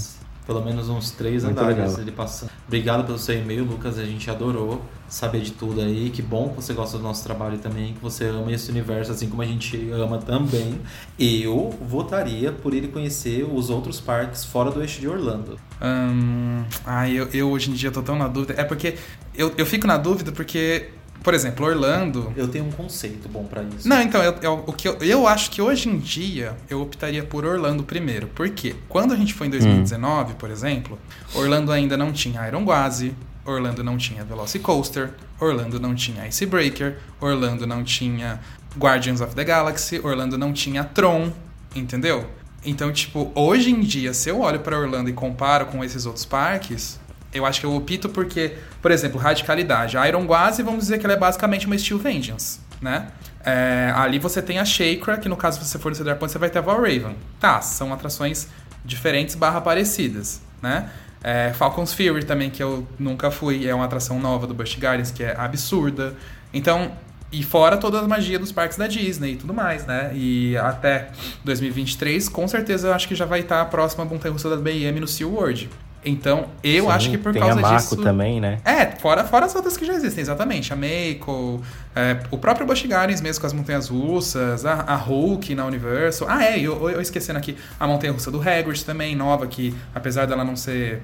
Pelo menos uns três Muito andares legal. ele passando. Obrigado pelo seu e-mail, Lucas. A gente adorou saber de tudo aí. Que bom que você gosta do nosso trabalho também, que você ama esse universo, assim como a gente ama também. Eu votaria por ele conhecer os outros parques fora do eixo de Orlando. Hum, ai, eu, eu hoje em dia tô tão na dúvida. É porque eu, eu fico na dúvida porque, por exemplo, Orlando. Eu tenho um conceito bom pra isso. Não, então, eu, eu- o que eu, eu acho que hoje em dia eu optaria por Orlando primeiro. Por quê? Quando a gente foi em 2019, por exemplo, Orlando ainda não tinha Iron Gwazi, Orlando não tinha Velocicoaster, Orlando não tinha Icebreaker, Orlando não tinha Guardians of the Galaxy, Orlando não tinha Tron, entendeu? Então, tipo, hoje em dia, se eu olho pra Orlando e comparo com esses outros parques, eu acho que eu opto porque, por exemplo, radicalidade. A Iron Gwazi, vamos dizer que ela é basicamente uma Steel Vengeance, né? É, ali você tem a Shakra, que no caso se você for no Cedar Point, você vai ter a Valraven. Tá, são atrações diferentes barra parecidas, né? É, Falcon's Fury também, que eu nunca fui, é uma atração nova do Busch Gardens, que é absurda. Então, e fora toda a magia dos parques da Disney e tudo mais, né? E até 2023, com certeza eu acho que já vai estar a próxima montanha-russa da BM no SeaWorld. Então, eu Sim, acho que por tem causa a Mako disso... também, né? É, fora, fora as outras que já existem, exatamente. A Mako, é, o próprio Busch Gardens mesmo com as montanhas russas, a, a Hulk na Universal. Ah, é, eu, eu esquecendo aqui, a montanha russa do Hagrid também, nova, que apesar dela não ser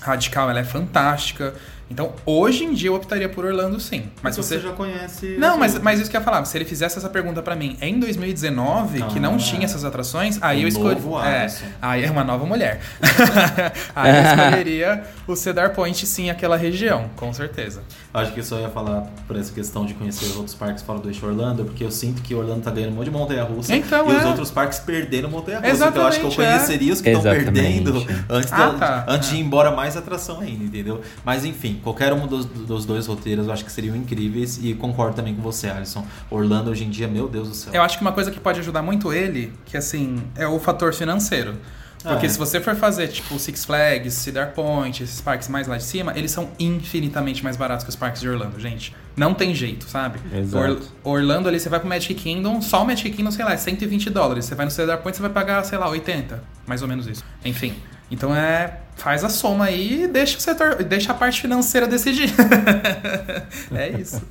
radical, ela é fantástica. Então, hoje em dia eu optaria por Orlando sim. Mas Mas você você já conhece. não, as mas, mas isso que eu ia falar, se ele fizesse essa pergunta pra mim em 2019, que não Ah. tinha essas atrações, aí Um eu escolhi. novo É, aí é uma nova mulher. [laughs] aí eu [laughs] escolheria o Cedar Point, sim, aquela região, com certeza. Acho que eu só ia falar por essa questão de conhecer os outros parques fora do eixo Orlando, porque eu sinto que Orlando tá ganhando um monte de montanha-russa Então, e é. os outros parques perderam montanha-russa. Então eu acho que eu Exatamente, é. conheceria os que estão Exatamente. perdendo antes, Ah, da- tá. antes de ir embora mais atração ainda, entendeu? Mas enfim, qualquer um dos, dos dois roteiros eu acho que seriam incríveis e concordo também com você, Alisson. Orlando hoje em dia, meu Deus do céu. Eu acho que uma coisa que pode ajudar muito ele, que assim, é o fator financeiro. Porque É. se você for fazer, tipo, Six Flags, Cedar Point, esses parques mais lá de cima, eles são infinitamente mais baratos que os parques de Orlando, gente. Não tem jeito, sabe? Exato. Orlando ali, você vai pro Magic Kingdom, só o Magic Kingdom, sei lá, é 120 dólares. Você vai no Cedar Point, você vai pagar, sei lá, 80. Mais ou menos isso. Enfim. Então é. Faz a soma aí e deixa o setor. Deixa a parte financeira decidir. [laughs] é isso.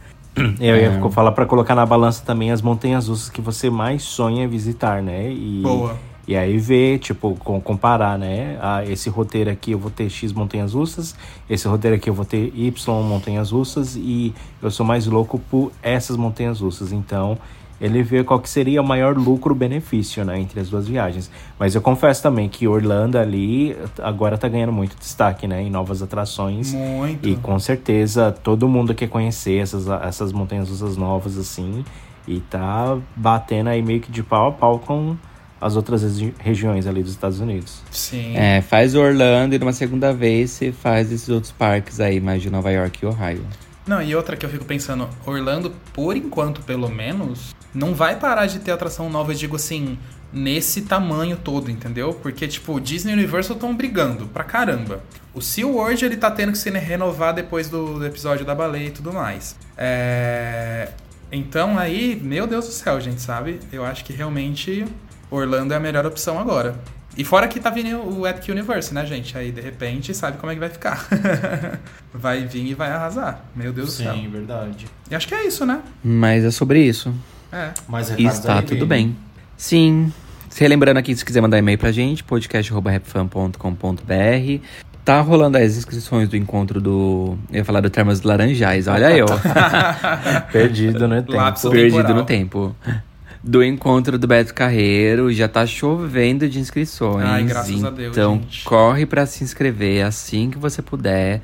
Eu ia É. falar pra colocar na balança também as montanhas russas que você mais sonha visitar, né? E, Boa. E aí ver, tipo, com- comparar, né? Ah, esse roteiro aqui eu vou ter X montanhas russas, esse roteiro aqui eu vou ter Y montanhas russas e eu sou mais louco por essas montanhas russas. Então, ele vê qual que seria o maior lucro-benefício, né? Entre as duas viagens. Mas eu confesso também que Orlando ali agora tá ganhando muito destaque, né? Em novas atrações. Muito. E com certeza todo mundo quer conhecer essas, essas montanhas russas novas, assim. E tá batendo aí meio que de pau a pau com as outras regi- regiões ali dos Estados Unidos. Sim. É, faz Orlando e numa segunda vez você faz esses outros parques aí, mais de Nova York e Ohio. Não, e outra que eu fico pensando, Orlando, por enquanto, pelo menos, não vai parar de ter atração nova, eu digo assim, nesse tamanho todo, entendeu? Porque, tipo, Disney e Universal estão brigando pra caramba. O SeaWorld, ele tá tendo que se renovar depois do, episódio da baleia e tudo mais. É... Então aí, meu Deus do céu, gente, sabe? Eu acho que realmente Orlando é a melhor opção agora. E fora que tá vindo o Epic Universe, né, gente? Aí, de repente, sabe como é que vai ficar. [laughs] vai vir e vai arrasar. Meu Deus do céu. Sim, verdade. E acho que é isso, né? Mas é sobre isso. É. Mas E está tudo bem. Sim. Se relembrando aqui, se quiser mandar e-mail pra gente, podcast.rapfan.com.br. Tá rolando as inscrições do encontro do. Eu ia falar do Termas Laranjais, olha eu. [laughs] Perdido no tempo. Lapso Perdido temporal. no tempo. Do encontro do Beto Carreiro, já tá chovendo de inscrições. Ai, graças a Deus, Então, corre pra se inscrever assim que você puder.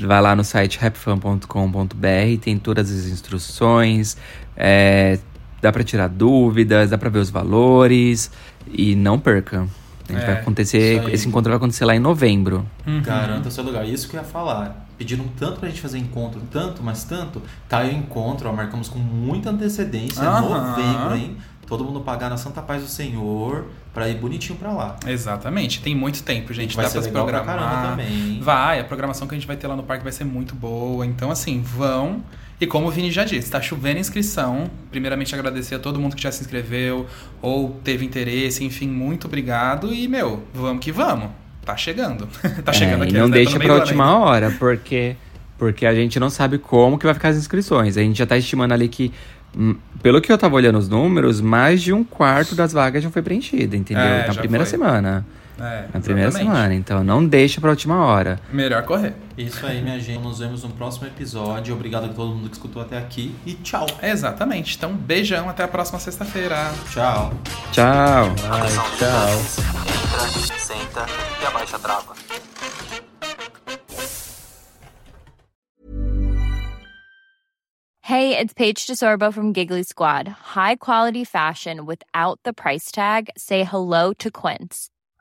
Vai lá no site rapfan.com.br, tem todas as instruções, é, dá pra tirar dúvidas, dá pra ver os valores e não perca. A gente É, vai acontecer, esse encontro vai acontecer lá em novembro. Uhum. Garanta seu lugar. Isso que eu ia falar. Pediram tanto pra gente fazer encontro, tanto, mas tanto. Tá o encontro, ó, marcamos com muita antecedência, Aham. novembro, hein? Todo mundo pagar na Santa Paz do Senhor pra ir bonitinho pra lá. Exatamente. Tem muito tempo, gente. Vai Dá ser pra se legal pra programar. caramba também. Vai, a programação que a gente vai ter lá no parque vai ser muito boa. Então, assim, vão. E como o Vini já disse, tá chovendo inscrição. Primeiramente, agradecer a todo mundo que já se inscreveu ou teve interesse. Enfim, muito obrigado. E, meu, vamos que vamos. Tá chegando. [laughs] tá chegando É, aqui. e não né? Deixa ano última ainda. hora, porque porque a gente não sabe como que vai ficar as inscrições. A gente já tá estimando ali que, hum, pelo que eu tava olhando os números, mais de um quarto das vagas já foi preenchida, entendeu? É, Na já primeira foi. semana. É, Na primeira exatamente. semana. Então não deixa pra última hora. Melhor correr. Isso aí, minha gente. Nos vemos no próximo episódio. Obrigado a todo mundo que escutou até aqui. E tchau. Exatamente. Então, beijão. Até a próxima sexta-feira. Tchau. Tchau. Atenção, tchau. Entra, senta e abaixa a trava. Hey, it's Paige DeSorbo from Giggly Squad. High quality fashion without the price tag. Say hello to Quince.